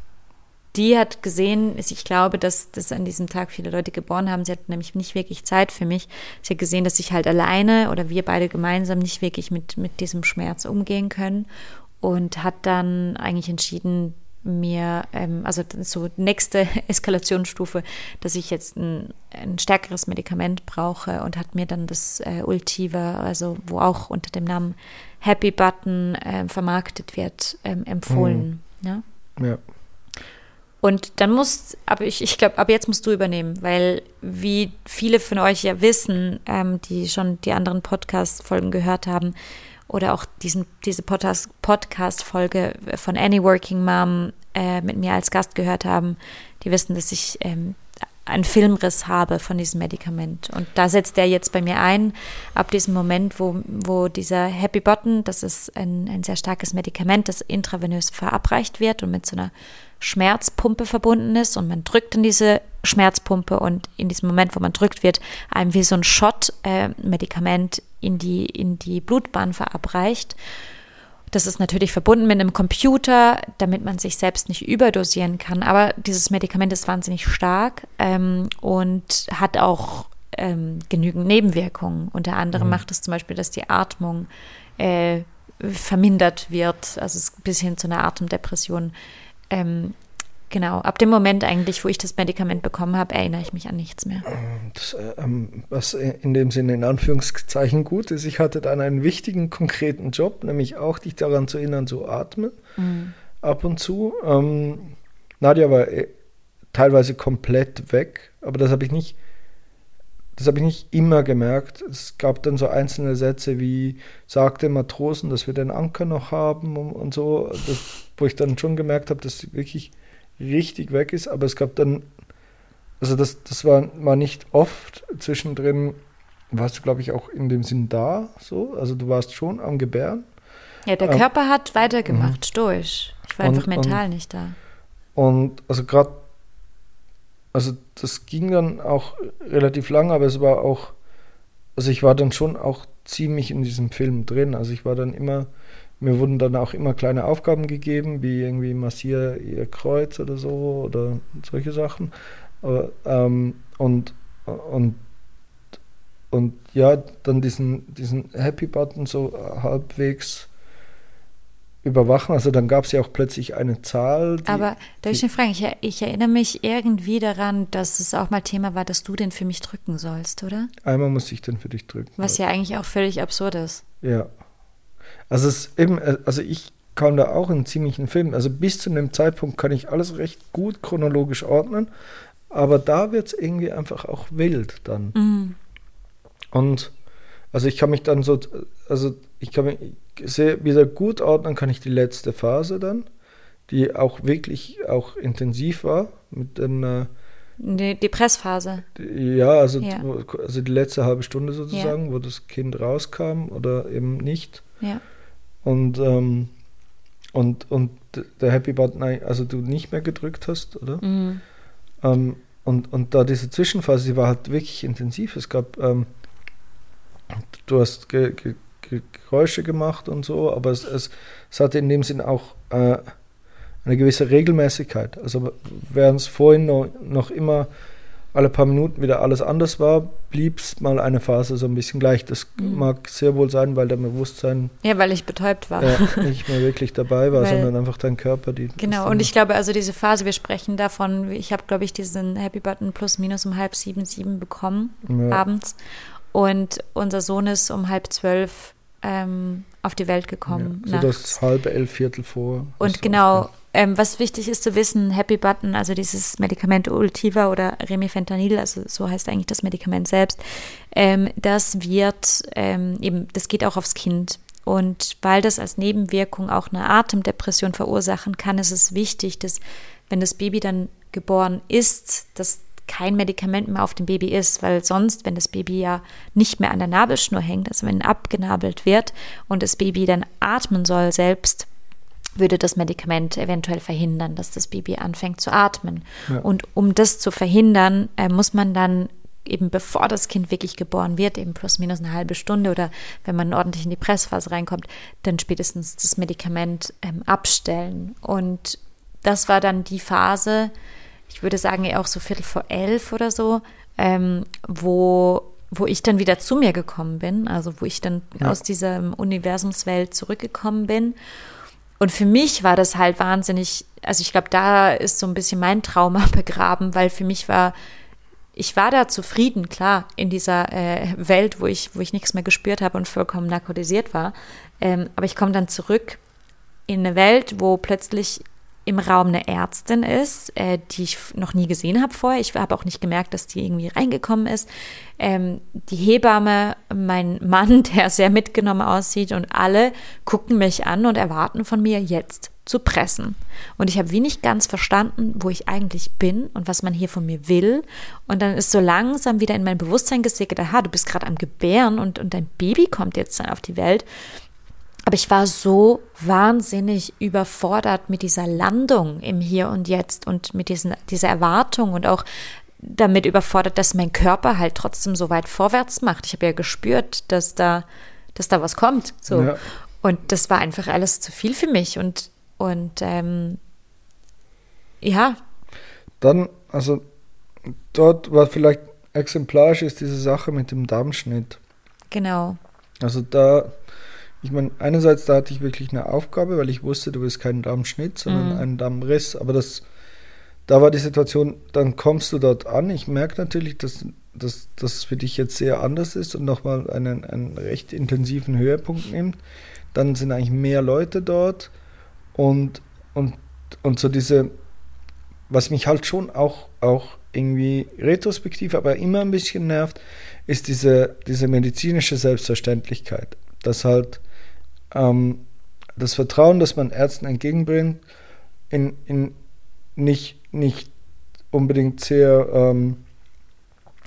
die hat gesehen, ich glaube, dass, dass an diesem Tag viele Leute geboren haben. Sie hat nämlich nicht wirklich Zeit für mich. Sie hat gesehen, dass ich halt alleine oder wir beide gemeinsam nicht wirklich mit, mit diesem Schmerz umgehen können und hat dann eigentlich entschieden, mir, ähm, also so nächste Eskalationsstufe, dass ich jetzt ein, ein, stärkeres Medikament brauche und hat mir dann das äh, Ultiva, also wo auch unter dem Namen Happy Button äh, vermarktet wird, ähm, empfohlen. Mhm. Ja. ja. Und dann musst, aber ich, ich glaube, ab jetzt musst du übernehmen, weil wie viele von euch ja wissen, ähm, die schon die anderen Podcast-Folgen gehört haben, oder auch diesen, diese Podcast-Folge von Any Working Mom äh, mit mir als Gast gehört haben, die wissen, dass ich ähm, einen Filmriss habe von diesem Medikament. Und da setzt er jetzt bei mir ein, ab diesem Moment, wo, wo dieser Happy Button, das ist ein, ein sehr starkes Medikament, das intravenös verabreicht wird und mit so einer Schmerzpumpe verbunden ist und man drückt in diese Schmerzpumpe und in diesem Moment, wo man drückt, wird einem wie so ein Shot-Medikament äh, in, die, in die Blutbahn verabreicht. Das ist natürlich verbunden mit einem Computer, damit man sich selbst nicht überdosieren kann. Aber dieses Medikament ist wahnsinnig stark ähm, und hat auch ähm, genügend Nebenwirkungen. Unter anderem mhm. macht es zum Beispiel, dass die Atmung äh, vermindert wird, also bis hin zu einer Atemdepression ähm, genau, ab dem Moment eigentlich, wo ich das Medikament bekommen habe, erinnere ich mich an nichts mehr. Das, ähm, was in dem Sinne in Anführungszeichen gut ist, ich hatte dann einen wichtigen, konkreten Job, nämlich auch dich daran zu erinnern, zu atmen, mhm. ab und zu. Ähm, Nadja war äh, teilweise komplett weg, aber das habe ich nicht das habe ich nicht immer gemerkt. Es gab dann so einzelne Sätze wie, sagte Matrosen, dass wir den Anker noch haben und, und so, das, wo ich dann schon gemerkt habe, dass sie wirklich richtig weg ist. Aber es gab dann, also das, das war, war nicht oft zwischendrin, warst du, glaube ich, auch in dem Sinn da, so. Also du warst schon am Gebären. Ja, der ähm, Körper hat weitergemacht, mhm. durch. Ich war und, einfach mental und, nicht da. Und also gerade also das ging dann auch relativ lang, aber es war auch, also ich war dann schon auch ziemlich in diesem Film drin. Also ich war dann immer, mir wurden dann auch immer kleine Aufgaben gegeben, wie irgendwie massiere ihr Kreuz oder so oder solche Sachen. Aber, ähm, und, und, und ja, dann diesen, diesen Happy Button so halbwegs überwachen. Also dann gab es ja auch plötzlich eine Zahl. Aber darf ich fragen, ich, ich, erinnere mich irgendwie daran, dass es auch mal Thema war, dass du den für mich drücken sollst, oder? Einmal musste ich den für dich drücken. Was ja eigentlich auch völlig absurd ist. Ja. Also es eben, also ich kam da auch in ziemlichen Film. Also bis zu dem Zeitpunkt kann ich alles recht gut chronologisch ordnen, aber da wird es irgendwie einfach auch wild dann. Mhm. Und also ich kann mich dann so, also ich kann mich wieder gut ordnen, kann ich die letzte Phase dann, die auch wirklich auch intensiv war mit den äh, die, die Pressphase. Ja, also, ja. also die letzte halbe Stunde sozusagen, ja. wo das Kind rauskam oder eben nicht. Ja. Und, ähm, und, und der Happy Button, also du nicht mehr gedrückt hast, oder? Mhm. Ähm, und, und da diese Zwischenphase, die war halt wirklich intensiv. Es gab ähm, du hast ge, ge, Geräusche gemacht und so, aber es, es, es hatte in dem Sinn auch äh, eine gewisse Regelmäßigkeit. Also während es vorhin noch, noch immer alle paar Minuten wieder alles anders war, blieb es mal eine Phase so ein bisschen gleich. Das mhm. mag sehr wohl sein, weil dein Bewusstsein. Ja, weil ich betäubt war. Äh, nicht mehr wirklich dabei war, weil, sondern einfach dein Körper. Die, genau, und ich glaube, also diese Phase, wir sprechen davon, ich habe, glaube ich, diesen Happy Button plus minus um halb sieben, sieben bekommen ja. abends. Und unser Sohn ist um halb zwölf ähm, auf die Welt gekommen. Ja, so das halbe elf Viertel vor. Und genau, ähm, was wichtig ist zu wissen, Happy Button, also dieses Medikament Ultiva oder Remifentanil, also so heißt eigentlich das Medikament selbst, ähm, das wird ähm, eben, das geht auch aufs Kind. Und weil das als Nebenwirkung auch eine Atemdepression verursachen kann, ist es wichtig, dass wenn das Baby dann geboren ist, dass kein Medikament mehr auf dem Baby ist, weil sonst, wenn das Baby ja nicht mehr an der Nabelschnur hängt, also wenn abgenabelt wird und das Baby dann atmen soll selbst, würde das Medikament eventuell verhindern, dass das Baby anfängt zu atmen. Ja. Und um das zu verhindern, äh, muss man dann eben bevor das Kind wirklich geboren wird, eben plus minus eine halbe Stunde oder wenn man ordentlich in die Pressphase reinkommt, dann spätestens das Medikament ähm, abstellen. Und das war dann die Phase, ich würde sagen eher auch so Viertel vor elf oder so, ähm, wo, wo ich dann wieder zu mir gekommen bin, also wo ich dann Ja. aus dieser Universumswelt zurückgekommen bin. Und für mich war das halt wahnsinnig, also ich glaube, da ist so ein bisschen mein Trauma begraben, weil für mich war, ich war da zufrieden, klar, in dieser äh, Welt, wo ich, wo ich nichts mehr gespürt habe und vollkommen narkotisiert war. Ähm, aber ich komme dann zurück in eine Welt, wo plötzlich im Raum eine Ärztin ist, äh, die ich noch nie gesehen habe vorher. Ich habe auch nicht gemerkt, dass die irgendwie reingekommen ist. Ähm, die Hebamme, mein Mann, der sehr mitgenommen aussieht und alle gucken mich an und erwarten von mir jetzt zu pressen. Und ich habe wenig ganz verstanden, wo ich eigentlich bin und was man hier von mir will. Und dann ist so langsam wieder in mein Bewusstsein gesickert, aha, du bist gerade am Gebären und, und dein Baby kommt jetzt auf die Welt. Aber ich war so wahnsinnig überfordert mit dieser Landung im Hier und Jetzt und mit diesen, dieser Erwartung und auch damit überfordert, dass mein Körper halt trotzdem so weit vorwärts macht. Ich habe ja gespürt, dass da, dass da was kommt. So. Ja. Und das war einfach alles zu viel für mich. Und, und ähm, ja, Dann, also dort war vielleicht exemplarisch ist diese Sache mit dem Darmschnitt. genau. Also da, ich meine, einerseits da hatte ich wirklich eine Aufgabe, weil ich wusste, du willst keinen Darmschnitt, sondern Mhm. einen Darmriss. Aber das, da war die Situation, dann kommst du dort an. Ich merke natürlich, dass, dass das für dich jetzt sehr anders ist und nochmal einen, einen recht intensiven Höhepunkt nimmt. Dann sind eigentlich mehr Leute dort und, und, und so diese, was mich halt schon auch, auch irgendwie retrospektiv, aber immer ein bisschen nervt, ist diese, diese medizinische Selbstverständlichkeit. Dass halt ähm, das Vertrauen, das man Ärzten entgegenbringt, in, in nicht, nicht unbedingt sehr ähm,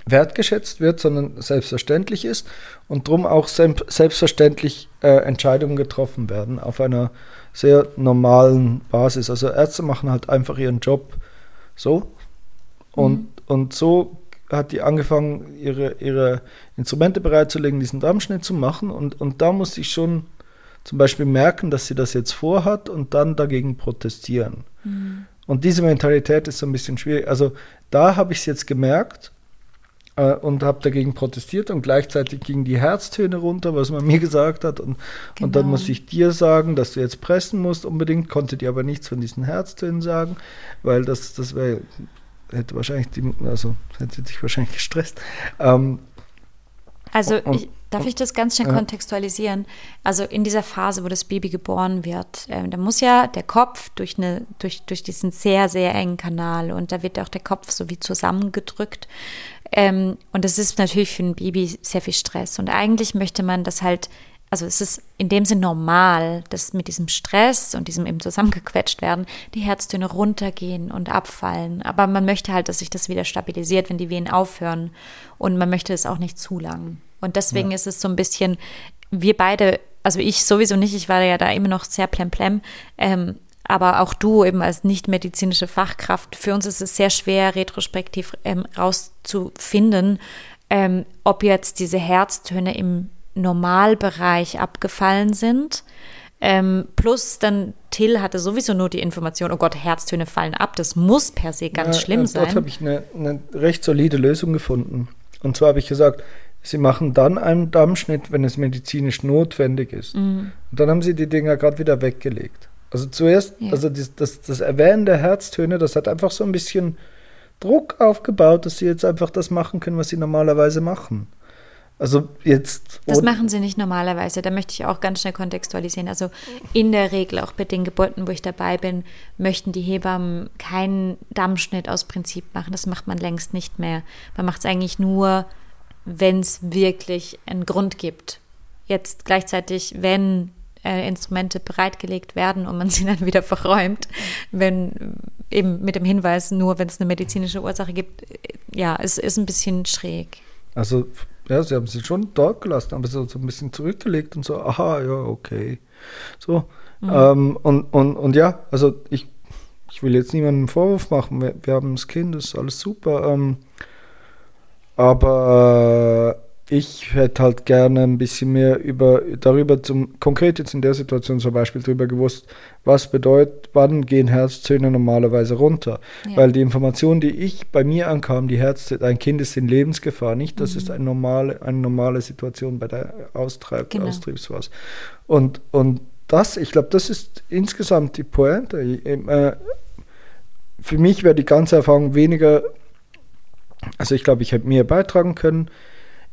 wertgeschätzt wird, sondern selbstverständlich ist und drum auch selbstverständlich äh, Entscheidungen getroffen werden auf einer sehr normalen Basis. Also Ärzte machen halt einfach ihren Job so und, und so hat die angefangen, ihre, ihre Instrumente bereitzulegen, diesen Darmschnitt zu machen und, und da musste ich schon zum Beispiel merken, dass sie das jetzt vorhat und dann dagegen protestieren. Und diese Mentalität ist so ein bisschen schwierig. Also da habe ich es jetzt gemerkt äh, und habe dagegen protestiert und gleichzeitig gingen die Herztöne runter, was man mir gesagt hat. Und, und dann Genau. muss ich dir sagen, dass du jetzt pressen musst unbedingt, konnte dir aber nichts von diesen Herztönen sagen, weil das, das wäre, hätte wahrscheinlich, die, also hätte dich wahrscheinlich gestresst. Ähm, Also ich, darf ich das ganz schnell kontextualisieren? Also in dieser Phase, wo das Baby geboren wird, ähm, da muss ja der Kopf durch, eine, durch, durch diesen sehr, sehr engen Kanal und da wird auch der Kopf so wie zusammengedrückt. Ähm, und das ist natürlich für ein Baby sehr viel Stress. Und eigentlich möchte man das halt, also es ist in dem Sinn normal, dass mit diesem Stress und diesem eben zusammengequetscht werden, die Herztöne runtergehen und abfallen. Aber man möchte halt, dass sich das wieder stabilisiert, wenn die Wehen aufhören. Und man möchte es auch nicht zu lang. Und deswegen ist es so ein bisschen, wir beide, also ich sowieso nicht, ich war ja da immer noch sehr plemplem, ähm, aber auch du eben als nicht-medizinische Fachkraft, für uns ist es sehr schwer, retrospektiv ähm, rauszufinden, ähm, ob jetzt diese Herztöne im Normalbereich abgefallen sind. Ähm, plus dann Till hatte sowieso nur die Information, oh Gott, Herztöne fallen ab, das muss per se ganz Ja, schlimm äh, sein. Dort habe ich eine, eine recht solide Lösung gefunden. Und zwar habe ich gesagt, Sie machen dann einen Dammschnitt, wenn es medizinisch notwendig ist. Mhm. Und dann haben Sie die Dinger gerade wieder weggelegt. Also zuerst, Ja. also das, das, das Erwähnen der Herztöne, das hat einfach so ein bisschen Druck aufgebaut, dass Sie jetzt einfach das machen können, was Sie normalerweise machen. Also jetzt. Das machen sie nicht normalerweise. Da möchte ich auch ganz schnell kontextualisieren. Also in der Regel, auch bei den Geburten, wo ich dabei bin, möchten die Hebammen keinen Dammschnitt aus Prinzip machen. Das macht man längst nicht mehr. Man macht es eigentlich nur, wenn es wirklich einen Grund gibt. Jetzt gleichzeitig, wenn äh, Instrumente bereitgelegt werden und man sie dann wieder verräumt, wenn eben mit dem Hinweis, nur wenn es eine medizinische Ursache gibt, äh, ja, es ist ein bisschen schräg. Also ja, sie haben sie schon dort gelassen, aber so, so ein bisschen zurückgelegt und so, aha, ja, okay. So. Mhm. Ähm, und, und, und ja, also ich, ich will jetzt niemandem einen Vorwurf machen, wir, wir haben das Kind, das ist alles super. Ähm, aber ich hätte halt gerne ein bisschen mehr über, darüber zum, konkret jetzt in der Situation zum Beispiel darüber gewusst, was bedeutet, wann gehen Herzzöhne normalerweise runter. Ja. Weil die Information, die ich bei mir ankam, die Herz, ein Kind ist in Lebensgefahr, nicht, das mhm. ist eine normale, eine normale Situation bei der Austreib, genau. Austriebsphase. Und, und das, ich glaube, das ist insgesamt die Pointe. Äh, für mich wäre die ganze Erfahrung weniger, also ich glaube, ich hätte mehr beitragen können,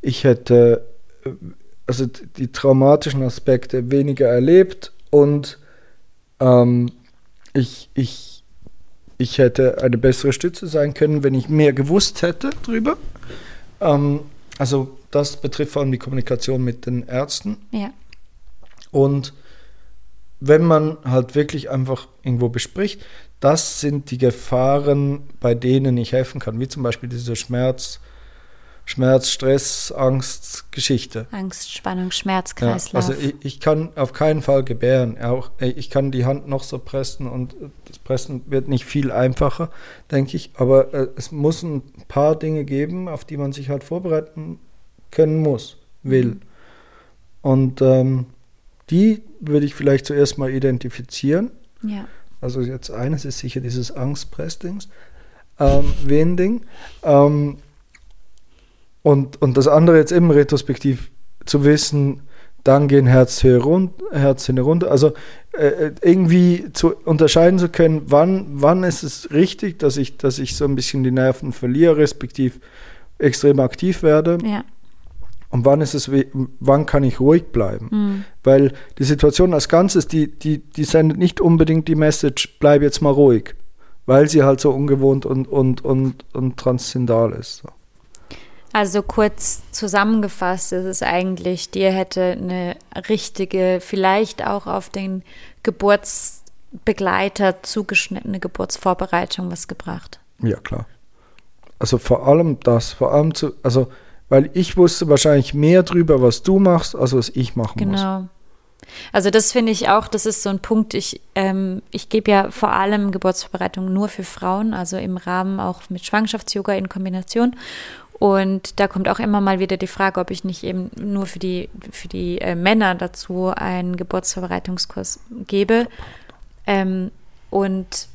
ich hätte äh, also die traumatischen Aspekte weniger erlebt und ähm, ich, ich, ich hätte eine bessere Stütze sein können, wenn ich mehr gewusst hätte drüber. Ähm, also das betrifft vor allem die Kommunikation mit den Ärzten. Ja. Und wenn man halt wirklich einfach irgendwo bespricht, das sind die Gefahren, bei denen ich helfen kann, wie zum Beispiel dieser Schmerz, Schmerz, Stress, Angst, Geschichte. Angst, Spannung, Schmerz, Kreislauf. Ja, also ich, ich, kann auf keinen Fall gebären. Auch, ich kann die Hand noch so pressen und das Pressen wird nicht viel einfacher, denke ich. Aber äh, es muss ein paar Dinge geben, auf die man sich halt vorbereiten können muss, will. Mhm. Und ähm, die würde ich vielleicht zuerst mal identifizieren. Ja. Also jetzt eines ist sicher dieses Angstpressdings, ähm, Wending. Ähm, und, und das andere jetzt eben retrospektiv zu wissen, dann gehen Herzhöhe runter, Herzhöhe runter. Also äh, äh, irgendwie zu unterscheiden zu können, wann, wann ist es richtig, dass ich, dass ich so ein bisschen die Nerven verliere, respektiv extrem aktiv werde. Ja. Und wann ist es, wann kann ich ruhig bleiben? Mhm. Weil die Situation als Ganzes, die, die, die sendet nicht unbedingt die Message, bleib jetzt mal ruhig, weil sie halt so ungewohnt und, und, und, und transzendal ist. So. Also kurz zusammengefasst ist es eigentlich, dir hätte eine richtige, vielleicht auch auf den Geburtsbegleiter zugeschnittene Geburtsvorbereitung was gebracht. Ja, klar. Also vor allem das, vor allem zu, also weil ich wusste wahrscheinlich mehr drüber, was du machst, als was ich machen genau. muss. Genau. Also das finde ich auch, das ist so ein Punkt, ich, ähm, ich gebe ja vor allem Geburtsvorbereitung nur für Frauen, also im Rahmen auch mit Schwangerschafts-Yoga in Kombination. Und da kommt auch immer mal wieder die Frage, ob ich nicht eben nur für die, für die äh, Männer dazu einen Geburtsvorbereitungskurs gebe. Ähm, und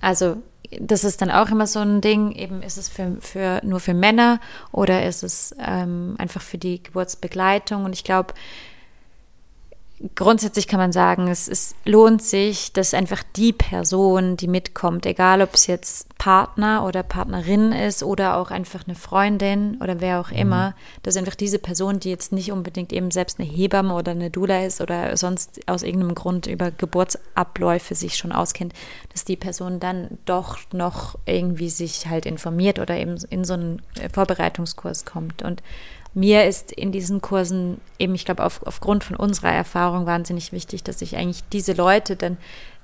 also das ist dann auch immer so ein Ding, eben ist es für, für nur für Männer oder ist es ähm, einfach für die Geburtsbegleitung. Und ich glaube, grundsätzlich kann man sagen, es, es lohnt sich, dass einfach die Person, die mitkommt, egal ob es jetzt Partner oder Partnerin ist oder auch einfach eine Freundin oder wer auch mhm. immer, dass einfach diese Person, die jetzt nicht unbedingt eben selbst eine Hebamme oder eine Dula ist oder sonst aus irgendeinem Grund über Geburtsabläufe sich schon auskennt, dass die Person dann doch noch irgendwie sich halt informiert oder eben in so einen Vorbereitungskurs kommt und mir ist in diesen Kursen eben, ich glaube, auf, aufgrund von unserer Erfahrung wahnsinnig wichtig, dass ich eigentlich diese Leute dann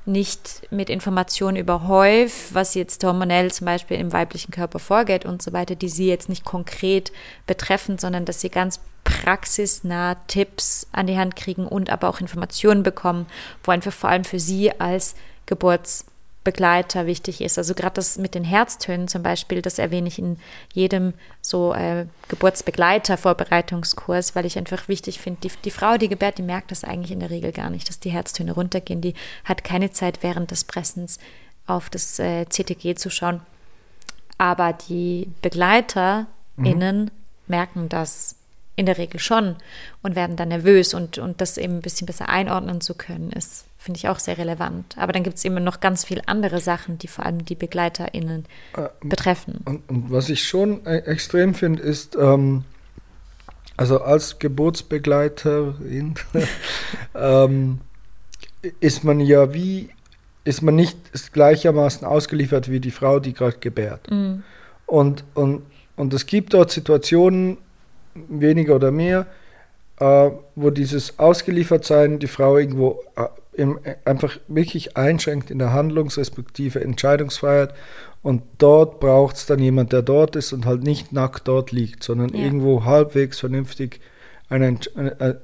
nicht mit Informationen überhäuf, was jetzt hormonell zum Beispiel im weiblichen Körper vorgeht und so weiter, die sie jetzt nicht konkret betreffen, sondern dass sie ganz praxisnah Tipps an die Hand kriegen und aber auch Informationen bekommen, wo einfach vor allem für sie als Geburts Begleiter wichtig ist. Also gerade das mit den Herztönen zum Beispiel, das erwähne ich in jedem so äh, Geburtsbegleiter-Vorbereitungskurs, weil ich einfach wichtig finde, die, die Frau, die gebärt, die merkt das eigentlich in der Regel gar nicht, dass die Herztöne runtergehen. Die hat keine Zeit während des Pressens auf das äh, CTG zu schauen. Aber die BegleiterInnen mhm. merken das in der Regel schon und werden dann nervös und, und das eben ein bisschen besser einordnen zu können, ist finde ich auch sehr relevant. Aber dann gibt es immer noch ganz viele andere Sachen, die vor allem die BegleiterInnen äh, betreffen. Und, und, was ich schon e extrem finde, ist, ähm, also als Geburtsbegleiterin ähm, ist man ja wie, ist man nicht gleichermaßen ausgeliefert wie die Frau, die gerade gebärt. Mm. Und, und, und es gibt dort Situationen, weniger oder mehr, äh, wo dieses Ausgeliefertsein die Frau irgendwo äh, im, einfach wirklich einschränkt in der Handlungs- respektive Entscheidungsfreiheit. Und dort braucht es dann jemand, der dort ist und halt nicht nackt dort liegt, sondern ja. irgendwo halbwegs vernünftig eine, eine, eine,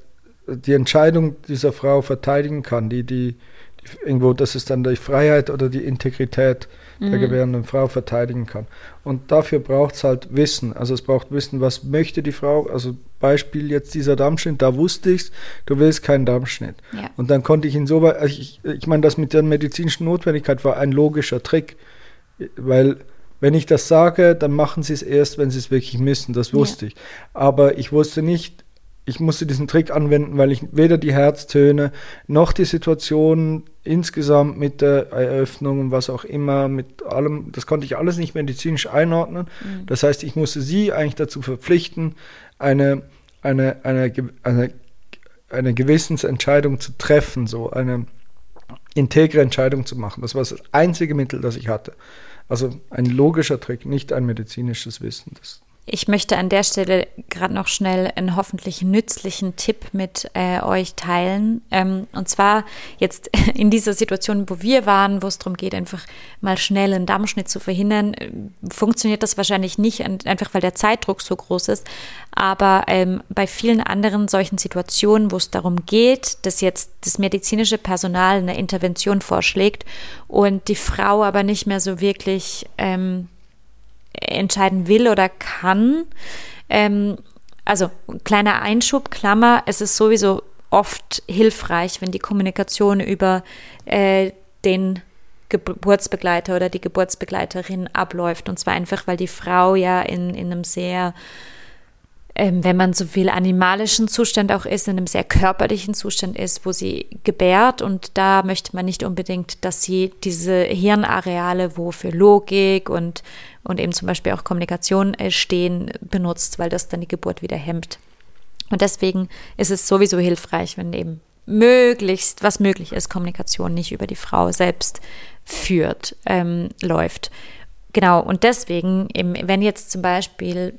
die Entscheidung dieser Frau verteidigen kann, die, die, die irgendwo, das ist dann die Freiheit oder die Integrität der mhm. gebärenden Frau verteidigen kann. Und dafür braucht es halt Wissen. Also es braucht Wissen, was möchte die Frau. Also Beispiel jetzt dieser Dammschnitt, da wusste ich es, du willst keinen Dammschnitt. Ja. Und dann konnte ich insoweit, also ich, ich meine, das mit der medizinischen Notwendigkeit war ein logischer Trick, weil wenn ich das sage, dann machen sie es erst, wenn sie es wirklich müssen. Das wusste ja. ich. Aber ich wusste nicht, ich musste diesen Trick anwenden, weil ich weder die Herztöne noch die Situation insgesamt mit der Eröffnung und was auch immer, mit allem, das konnte ich alles nicht medizinisch einordnen. Mhm. Das heißt, ich musste sie eigentlich dazu verpflichten, eine, eine, eine, eine, eine Gewissensentscheidung zu treffen, so eine integre Entscheidung zu machen. Das war das einzige Mittel, das ich hatte. Also ein logischer Trick, nicht ein medizinisches Wissen. Das ich möchte an der Stelle gerade noch schnell einen hoffentlich nützlichen Tipp mit äh, euch teilen. Ähm, und zwar jetzt in dieser Situation, wo wir waren, wo es darum geht, einfach mal schnell einen Dammschnitt zu verhindern, äh, funktioniert das wahrscheinlich nicht, einfach weil der Zeitdruck so groß ist. Aber ähm, bei vielen anderen solchen Situationen, wo es darum geht, dass jetzt das medizinische Personal eine Intervention vorschlägt und die Frau aber nicht mehr so wirklich ähm, entscheiden will oder kann. Ähm, also kleiner Einschub, Klammer, es ist sowieso oft hilfreich, wenn die Kommunikation über äh, den Geburtsbegleiter oder die Geburtsbegleiterin abläuft. Und zwar einfach, weil die Frau ja in, in einem sehr ähm, wenn man so viel animalischen Zustand auch ist, in einem sehr körperlichen Zustand ist, wo sie gebärt. Und da möchte man nicht unbedingt, dass sie diese Hirnareale, wo für Logik und, und eben zum Beispiel auch Kommunikation äh, stehen, benutzt, weil das dann die Geburt wieder hemmt. Und deswegen ist es sowieso hilfreich, wenn eben möglichst, was möglich ist, Kommunikation nicht über die Frau selbst führt, ähm, läuft. Genau, und deswegen, eben, wenn jetzt zum Beispiel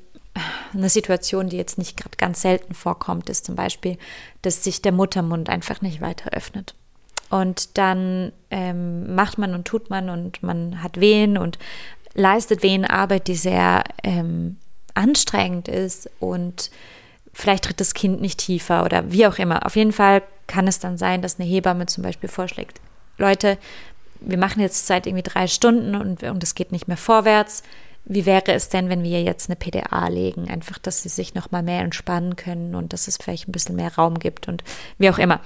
eine Situation, die jetzt nicht gerade ganz selten vorkommt, ist zum Beispiel, dass sich der Muttermund einfach nicht weiter öffnet. Und dann ähm, macht man und tut man und man hat Wehen und leistet Wehenarbeit, die sehr ähm, anstrengend ist und vielleicht tritt das Kind nicht tiefer oder wie auch immer. Auf jeden Fall kann es dann sein, dass eine Hebamme zum Beispiel vorschlägt, Leute, wir machen jetzt seit irgendwie drei Stunden und, und es geht nicht mehr vorwärts wie wäre es denn, wenn wir jetzt eine PDA legen? Einfach, dass sie sich nochmal mehr entspannen können und dass es vielleicht ein bisschen mehr Raum gibt und wie auch immer.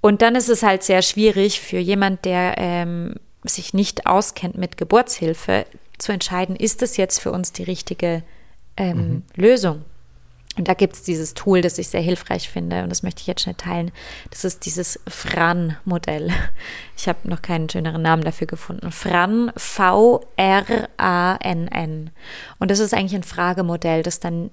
Und dann ist es halt sehr schwierig für jemand, der ähm, sich nicht auskennt mit Geburtshilfe, zu entscheiden, ist das jetzt für uns die richtige ähm, mhm. Lösung? Und da gibt es dieses Tool, das ich sehr hilfreich finde und das möchte ich jetzt schnell teilen. Das ist dieses FRAN-Modell. Ich habe noch keinen schöneren Namen dafür gefunden. FRAN, V-R-A-N-N. Und das ist eigentlich ein Fragemodell, das dann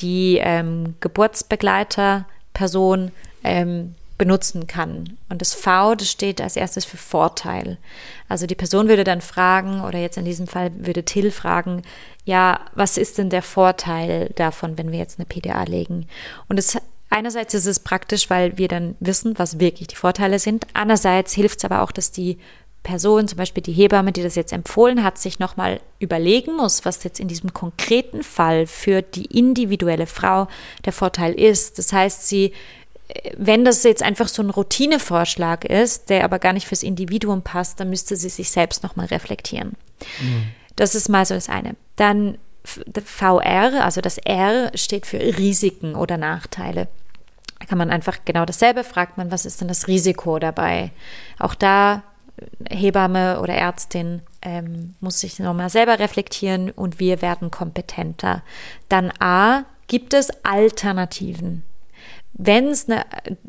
die ähm, Geburtsbegleiterperson ähm, benutzen kann. Und das V, das steht als erstes für Vorteil. Also die Person würde dann fragen, oder jetzt in diesem Fall würde Till fragen, ja, was ist denn der Vorteil davon, wenn wir jetzt eine PDA legen? Und es einerseits ist es praktisch, weil wir dann wissen, was wirklich die Vorteile sind. Andererseits hilft es aber auch, dass die Person, zum Beispiel die Hebamme, die das jetzt empfohlen hat, sich nochmal überlegen muss, was jetzt in diesem konkreten Fall für die individuelle Frau der Vorteil ist. Das heißt, sie wenn das jetzt einfach so ein Routinevorschlag ist, der aber gar nicht fürs Individuum passt, dann müsste sie sich selbst nochmal reflektieren. Mhm. Das ist mal so das eine. Dann VR, also das R steht für Risiken oder Nachteile. Da kann man einfach genau dasselbe, fragt man, was ist denn das Risiko dabei? Auch da Hebamme oder Ärztin ähm, muss sich nochmal selber reflektieren und wir werden kompetenter. Dann A, gibt es Alternativen? Wenn es eine,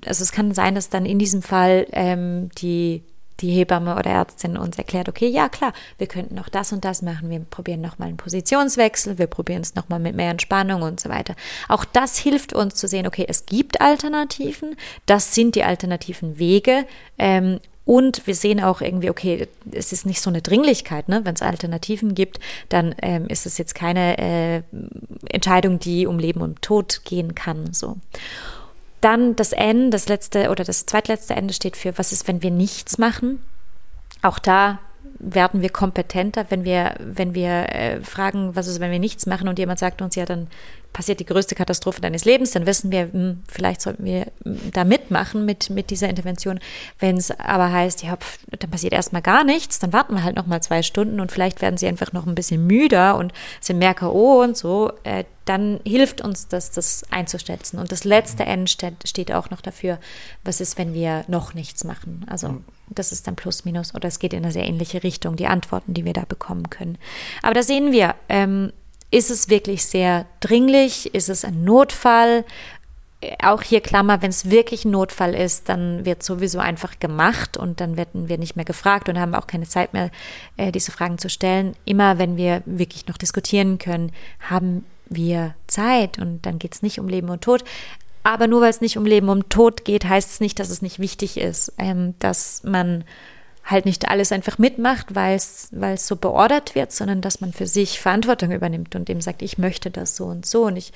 also es kann sein, dass dann in diesem Fall ähm, die die Hebamme oder Ärztin uns erklärt, okay, ja klar, wir könnten noch das und das machen, wir probieren nochmal einen Positionswechsel, wir probieren es nochmal mit mehr Entspannung und so weiter. Auch das hilft uns zu sehen, okay, es gibt Alternativen, das sind die alternativen Wege ähm, und wir sehen auch irgendwie, okay, es ist nicht so eine Dringlichkeit, ne? wenn es Alternativen gibt, dann ähm, ist es jetzt keine äh, Entscheidung, die um Leben und Tod gehen kann. So. Dann das N, das letzte oder das zweitletzte Ende steht für, was ist, wenn wir nichts machen? Auch da werden wir kompetenter, wenn wir, wenn wir äh, fragen, was ist, wenn wir nichts machen und jemand sagt uns, ja, dann passiert die größte Katastrophe deines Lebens, dann wissen wir, hm, vielleicht sollten wir hm, da mitmachen mit, mit dieser Intervention. Wenn es aber heißt, ja, pf, dann passiert erstmal gar nichts, dann warten wir halt nochmal zwei Stunden und vielleicht werden sie einfach noch ein bisschen müder und sind mehr K.O. und so, äh, dann hilft uns das, das einzuschätzen. Und das letzte N steht auch noch dafür, was ist, wenn wir noch nichts machen. Also das ist dann plus minus oder es geht in eine sehr ähnliche Richtung, die Antworten, die wir da bekommen können. Aber da sehen wir, ähm, ist es wirklich sehr dringlich? Ist es ein Notfall? Auch hier Klammer, wenn es wirklich ein Notfall ist, dann wird sowieso einfach gemacht und dann werden wir nicht mehr gefragt und haben auch keine Zeit mehr, äh, diese Fragen zu stellen. Immer wenn wir wirklich noch diskutieren können, haben wir Zeit und dann geht es nicht um Leben und Tod. Aber nur weil es nicht um Leben und Tod geht, heißt es nicht, dass es nicht wichtig ist, ähm, dass man halt nicht alles einfach mitmacht, weil es so beordert wird, sondern dass man für sich Verantwortung übernimmt und dem sagt, ich möchte das so und so und ich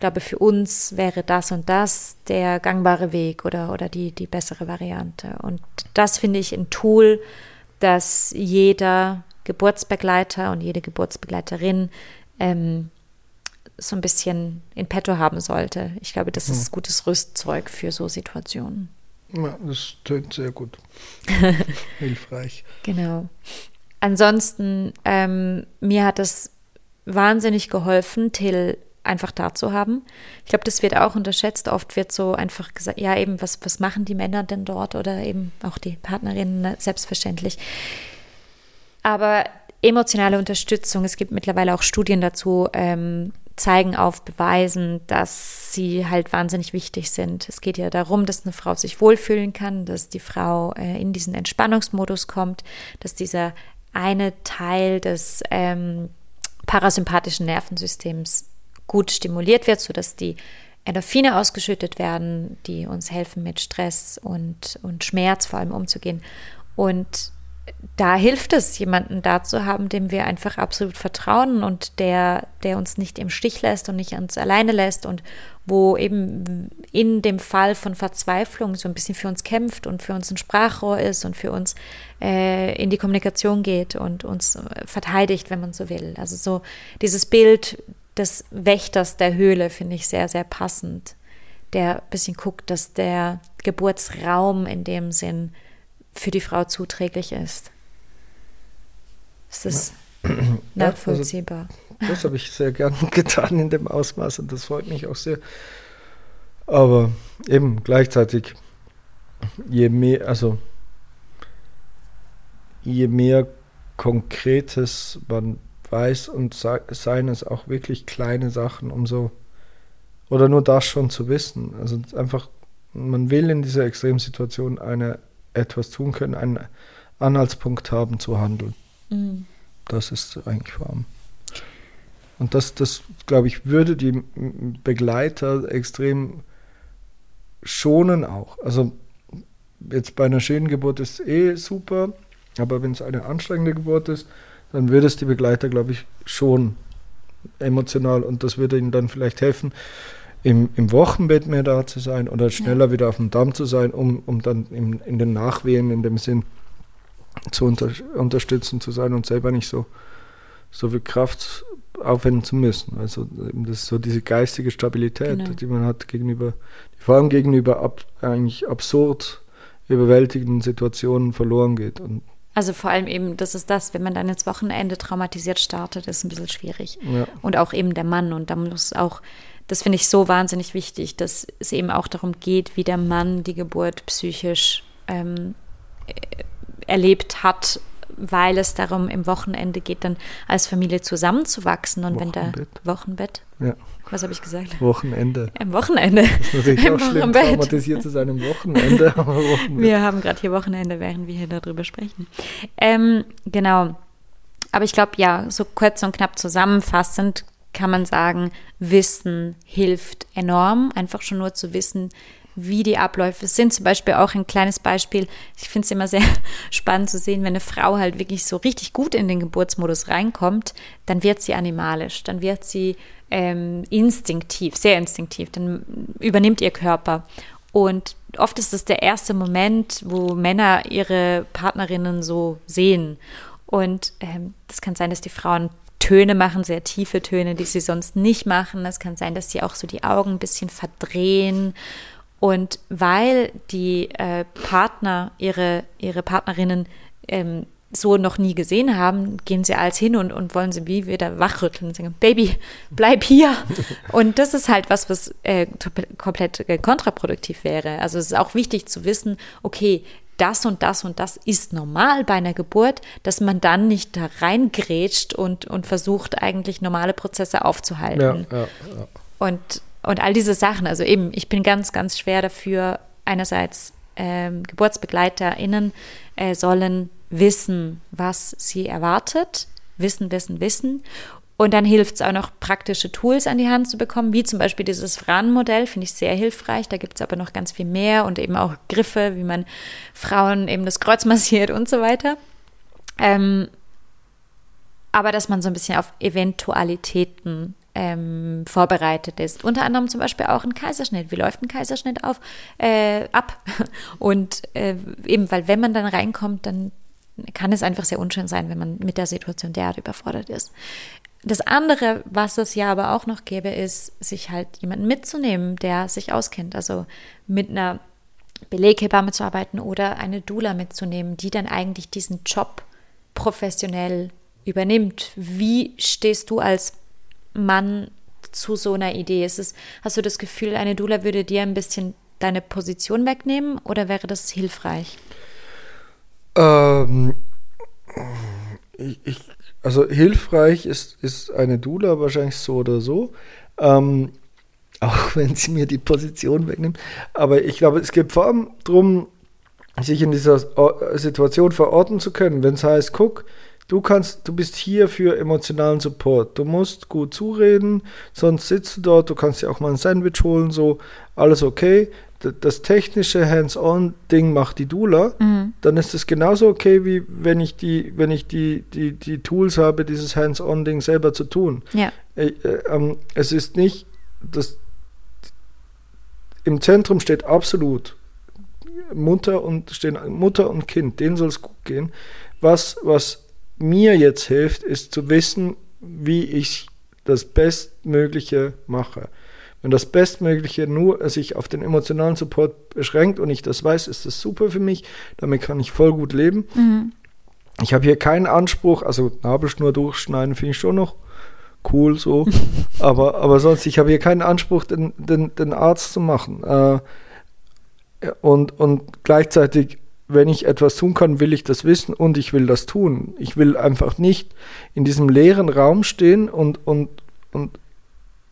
glaube, für uns wäre das und das der gangbare Weg oder, oder die, die bessere Variante. Und das finde ich ein Tool, das jeder Geburtsbegleiter und jede Geburtsbegleiterin ähm, so ein bisschen in petto haben sollte. Ich glaube, das ist hm. gutes Rüstzeug für so Situationen. Ja, das tönt sehr gut. Hilfreich. Genau. Ansonsten, ähm, mir hat es wahnsinnig geholfen, Till einfach da zu haben. Ich glaube, das wird auch unterschätzt. Oft wird so einfach gesagt, ja, eben, was, was machen die Männer denn dort oder eben auch die Partnerinnen, ne, selbstverständlich. Aber emotionale Unterstützung, es gibt mittlerweile auch Studien dazu, ähm, zeigen auf Beweisen, dass sie halt wahnsinnig wichtig sind. Es geht ja darum, dass eine Frau sich wohlfühlen kann, dass die Frau äh, in diesen Entspannungsmodus kommt, dass dieser eine Teil des ähm, parasympathischen Nervensystems gut stimuliert wird, sodass die Endorphine ausgeschüttet werden, die uns helfen, mit Stress und, und Schmerz vor allem umzugehen. Und da hilft es, jemanden da zu haben, dem wir einfach absolut vertrauen und der, der uns nicht im Stich lässt und nicht uns alleine lässt und wo eben in dem Fall von Verzweiflung so ein bisschen für uns kämpft und für uns ein Sprachrohr ist und für uns äh, in die Kommunikation geht und uns verteidigt, wenn man so will. Also so dieses Bild des Wächters der Höhle finde ich sehr, sehr passend, der ein bisschen guckt, dass der Geburtsraum in dem Sinn für die Frau zuträglich ist. Ist das ja. nachvollziehbar? Also, das habe ich sehr gern getan in dem Ausmaß und das freut mich auch sehr. Aber eben gleichzeitig, je mehr, also je mehr Konkretes man weiß und seien es auch wirklich kleine Sachen, umso oder nur das schon zu wissen. Also einfach, man will in dieser Extremsituation eine etwas tun können, einen Anhaltspunkt haben zu handeln. Mhm. Das ist eigentlich warm. Und das, das glaube ich, würde die Begleiter extrem schonen auch. Also jetzt bei einer schönen Geburt ist eh super, aber wenn es eine anstrengende Geburt ist, dann würde es die Begleiter, glaube ich, schon emotional und das würde ihnen dann vielleicht helfen, im, im Wochenbett mehr da zu sein oder schneller ja. wieder auf dem Damm zu sein, um, um dann in, in den Nachwehen in dem Sinn zu unter, unterstützen zu sein und selber nicht so, so viel Kraft aufwenden zu müssen. Also das ist so diese geistige Stabilität, genau. die man hat gegenüber, vor allem gegenüber ab, eigentlich absurd überwältigenden Situationen verloren geht. Und also vor allem eben, das ist das, wenn man dann ins Wochenende traumatisiert startet, ist ein bisschen schwierig. Ja. Und auch eben der Mann. Und da muss auch das finde ich so wahnsinnig wichtig, dass es eben auch darum geht, wie der Mann die Geburt psychisch ähm, erlebt hat, weil es darum im Wochenende geht, dann als Familie zusammenzuwachsen und Wochenbett. wenn der Wochenbett. Ja. Was habe ich gesagt? Wochenende. Am Wochenende. Das ist natürlich Im auch schlimm, traumatisiert zu sein im Wochenende. Wochenbett. Wir haben gerade hier Wochenende, während wir hier darüber sprechen. Ähm, genau. Aber ich glaube, ja, so kurz und knapp zusammenfassend kann man sagen, Wissen hilft enorm. Einfach schon nur zu wissen, wie die Abläufe sind. Zum Beispiel auch ein kleines Beispiel. Ich finde es immer sehr spannend zu sehen, wenn eine Frau halt wirklich so richtig gut in den Geburtsmodus reinkommt, dann wird sie animalisch. Dann wird sie ähm, instinktiv, sehr instinktiv. Dann übernimmt ihr Körper. Und oft ist es der erste Moment, wo Männer ihre Partnerinnen so sehen. Und ähm, das kann sein, dass die Frauen Töne machen, sehr tiefe Töne, die sie sonst nicht machen. Es kann sein, dass sie auch so die Augen ein bisschen verdrehen. Und weil die äh, Partner ihre, ihre Partnerinnen ähm, so noch nie gesehen haben, gehen sie als hin und, und wollen sie wie wieder wachrütteln und sagen, Baby, bleib hier. und das ist halt was, was äh, komplett äh, kontraproduktiv wäre. Also es ist auch wichtig zu wissen, okay, das und das und das ist normal bei einer Geburt, dass man dann nicht da reingrätscht und, und versucht, eigentlich normale Prozesse aufzuhalten. Ja, ja, ja. Und, und all diese Sachen, also eben, ich bin ganz, ganz schwer dafür, einerseits ähm, GeburtsbegleiterInnen äh, sollen wissen, was sie erwartet, wissen, wissen, wissen und dann hilft es auch noch, praktische Tools an die Hand zu bekommen, wie zum Beispiel dieses Fran-Modell, finde ich sehr hilfreich. Da gibt es aber noch ganz viel mehr und eben auch Griffe, wie man Frauen eben das Kreuz massiert und so weiter. Ähm, aber dass man so ein bisschen auf Eventualitäten ähm, vorbereitet ist. Unter anderem zum Beispiel auch ein Kaiserschnitt. Wie läuft ein Kaiserschnitt auf, äh, ab? Und äh, eben, weil wenn man dann reinkommt, dann kann es einfach sehr unschön sein, wenn man mit der Situation derart überfordert ist. Das andere, was es ja aber auch noch gäbe, ist, sich halt jemanden mitzunehmen, der sich auskennt. Also mit einer Beleghebamme zu arbeiten oder eine Doula mitzunehmen, die dann eigentlich diesen Job professionell übernimmt. Wie stehst du als Mann zu so einer Idee? Ist es, hast du das Gefühl, eine Doula würde dir ein bisschen deine Position wegnehmen oder wäre das hilfreich? Ähm, ich, ich also hilfreich ist, ist eine Dula wahrscheinlich so oder so. Ähm, auch wenn sie mir die Position wegnimmt. Aber ich glaube, es geht vor allem darum, sich in dieser Situation verorten zu können. Wenn es heißt, guck, du kannst, du bist hier für emotionalen Support. Du musst gut zureden, sonst sitzt du dort, du kannst dir auch mal ein Sandwich holen, so, alles okay das technische Hands-on-Ding macht die Dula, mhm. dann ist es genauso okay, wie wenn ich die, wenn ich die, die, die Tools habe, dieses Hands-on-Ding selber zu tun. Ja. Äh, äh, ähm, es ist nicht, das im Zentrum steht absolut Mutter und stehen Mutter und Kind, denen soll es gut gehen. Was, was mir jetzt hilft, ist zu wissen, wie ich das Bestmögliche mache. Wenn das Bestmögliche nur sich auf den emotionalen Support beschränkt und ich das weiß, ist das super für mich. Damit kann ich voll gut leben. Mhm. Ich habe hier keinen Anspruch, also Nabelschnur durchschneiden finde ich schon noch cool so. aber, aber sonst, ich habe hier keinen Anspruch, den, den, den Arzt zu machen. Äh, und, und gleichzeitig, wenn ich etwas tun kann, will ich das wissen und ich will das tun. Ich will einfach nicht in diesem leeren Raum stehen und, und, und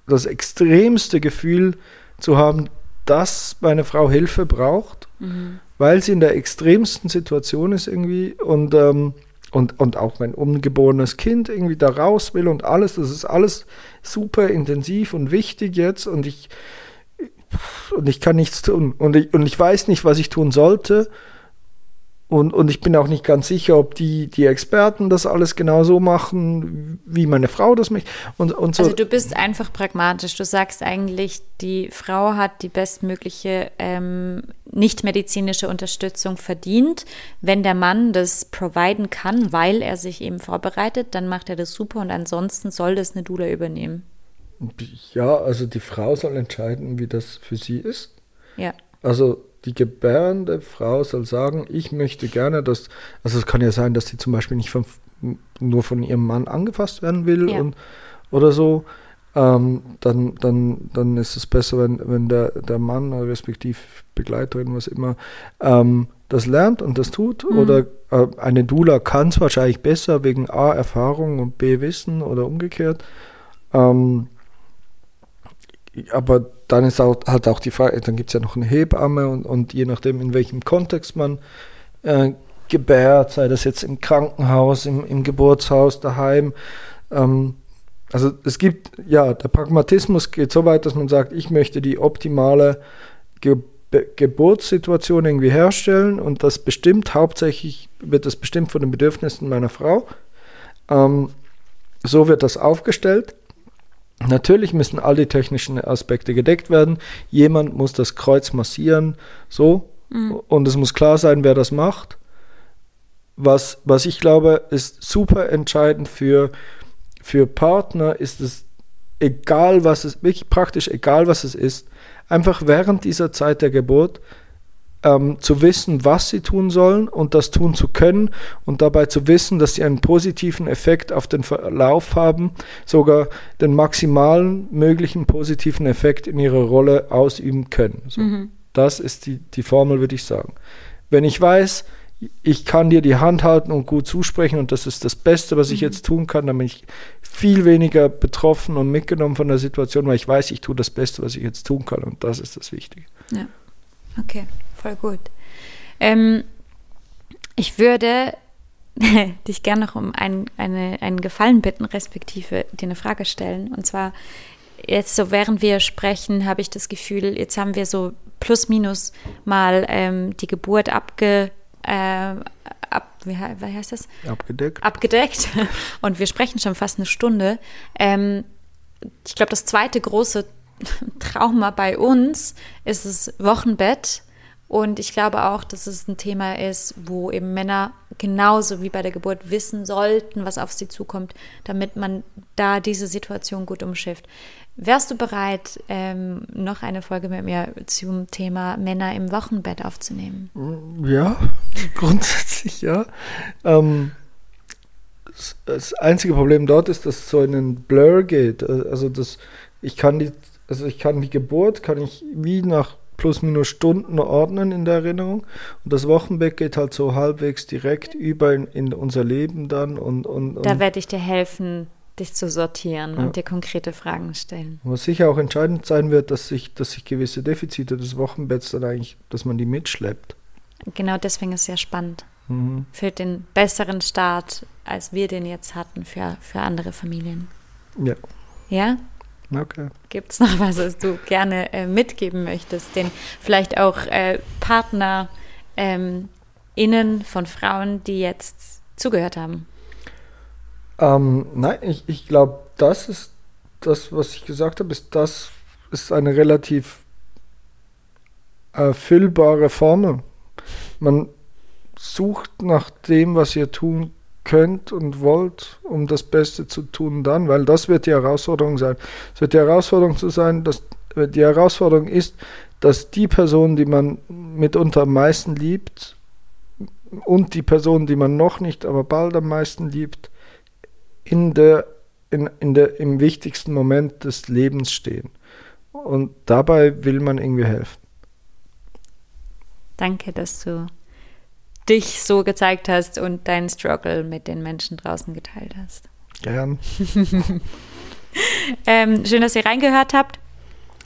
das extremste Gefühl zu haben, dass meine Frau Hilfe braucht, mhm. weil sie in der extremsten Situation ist irgendwie und, ähm, und, und auch mein ungeborenes Kind irgendwie da raus will und alles, das ist alles super intensiv und wichtig jetzt und ich, und ich kann nichts tun. Und ich, und ich weiß nicht, was ich tun sollte und, und ich bin auch nicht ganz sicher, ob die, die Experten das alles genau so machen, wie meine Frau das möchte. Und, und so. Also du bist einfach pragmatisch. Du sagst eigentlich, die Frau hat die bestmögliche ähm, nichtmedizinische Unterstützung verdient. Wenn der Mann das providen kann, weil er sich eben vorbereitet, dann macht er das super und ansonsten soll das eine Dula übernehmen. Ja, also die Frau soll entscheiden, wie das für sie ist. Ja. Also die gebärende Frau soll sagen, ich möchte gerne, dass, also es kann ja sein, dass sie zum Beispiel nicht von, nur von ihrem Mann angefasst werden will ja. und, oder so, ähm, dann, dann, dann ist es besser, wenn, wenn der, der Mann, respektiv Begleiterin, was immer, ähm, das lernt und das tut. Mhm. Oder äh, eine Dula kann es wahrscheinlich besser wegen A, Erfahrung und B, Wissen oder umgekehrt. Ähm, aber dann ist auch, halt auch die Frage, dann gibt es ja noch eine Hebamme und, und je nachdem, in welchem Kontext man äh, gebärt, sei das jetzt im Krankenhaus, im, im Geburtshaus, daheim. Ähm, also es gibt, ja, der Pragmatismus geht so weit, dass man sagt, ich möchte die optimale Ge Geburtssituation irgendwie herstellen und das bestimmt, hauptsächlich wird das bestimmt von den Bedürfnissen meiner Frau. Ähm, so wird das aufgestellt Natürlich müssen all die technischen Aspekte gedeckt werden. Jemand muss das Kreuz massieren, so. Mhm. Und es muss klar sein, wer das macht. Was, was ich glaube, ist super entscheidend für, für Partner, ist es egal, was es, wirklich praktisch egal, was es ist, einfach während dieser Zeit der Geburt ähm, zu wissen, was sie tun sollen und das tun zu können und dabei zu wissen, dass sie einen positiven Effekt auf den Verlauf haben, sogar den maximalen möglichen positiven Effekt in ihrer Rolle ausüben können. So. Mhm. Das ist die, die Formel, würde ich sagen. Wenn ich weiß, ich kann dir die Hand halten und gut zusprechen und das ist das Beste, was ich mhm. jetzt tun kann, dann bin ich viel weniger betroffen und mitgenommen von der Situation, weil ich weiß, ich tue das Beste, was ich jetzt tun kann und das ist das Wichtige. Ja, okay voll gut. Ähm, ich würde dich gerne noch um ein, eine, einen Gefallen bitten, respektive dir eine Frage stellen. Und zwar, jetzt so während wir sprechen, habe ich das Gefühl, jetzt haben wir so plus minus mal ähm, die Geburt abge, äh, ab, wie, wie, heißt das? Abgedeckt. Abgedeckt. Und wir sprechen schon fast eine Stunde. Ähm, ich glaube, das zweite große Trauma bei uns ist das Wochenbett und ich glaube auch, dass es ein Thema ist, wo eben Männer genauso wie bei der Geburt wissen sollten, was auf sie zukommt, damit man da diese Situation gut umschifft. Wärst du bereit, ähm, noch eine Folge mit mir zum Thema Männer im Wochenbett aufzunehmen? Ja, grundsätzlich ja. Ähm, das einzige Problem dort ist, dass es so in einen Blur geht. Also das, ich kann die, also ich kann die Geburt, kann ich wie nach plus minus Stunden ordnen in der Erinnerung. Und das Wochenbett geht halt so halbwegs direkt über in, in unser Leben dann. Und, und, und da werde ich dir helfen, dich zu sortieren ja. und dir konkrete Fragen stellen. Was sicher auch entscheidend sein wird, dass sich, dass sich gewisse Defizite des Wochenbetts dann eigentlich, dass man die mitschleppt. Genau deswegen ist es sehr spannend. Mhm. Für den besseren Start, als wir den jetzt hatten für, für andere Familien. Ja. Ja? Okay. Gibt es noch was, was du gerne äh, mitgeben möchtest, den vielleicht auch äh, Partner ähm, innen von Frauen, die jetzt zugehört haben? Ähm, nein, ich, ich glaube, das ist das, was ich gesagt habe, ist das ist eine relativ erfüllbare Formel. Man sucht nach dem, was ihr tun könnt und wollt, um das Beste zu tun dann, weil das wird die Herausforderung sein. Es wird die Herausforderung zu sein, dass die Herausforderung ist, dass die Person, die man mitunter am meisten liebt und die Person, die man noch nicht, aber bald am meisten liebt, in der, in, in der, im wichtigsten Moment des Lebens stehen. Und dabei will man irgendwie helfen. Danke, dass du dich so gezeigt hast und deinen Struggle mit den Menschen draußen geteilt hast. Gern. ähm, schön, dass ihr reingehört habt.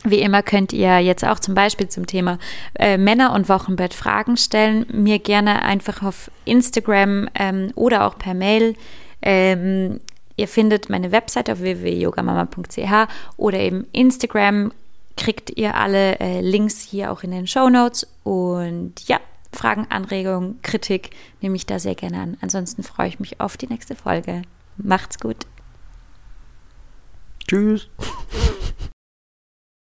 Wie immer könnt ihr jetzt auch zum Beispiel zum Thema äh, Männer und Wochenbett Fragen stellen. Mir gerne einfach auf Instagram ähm, oder auch per Mail. Ähm, ihr findet meine Website auf www.yogamama.ch oder eben Instagram. Kriegt ihr alle äh, Links hier auch in den Show Notes. Und ja, Fragen, Anregungen, Kritik nehme ich da sehr gerne an. Ansonsten freue ich mich auf die nächste Folge. Macht's gut. Tschüss.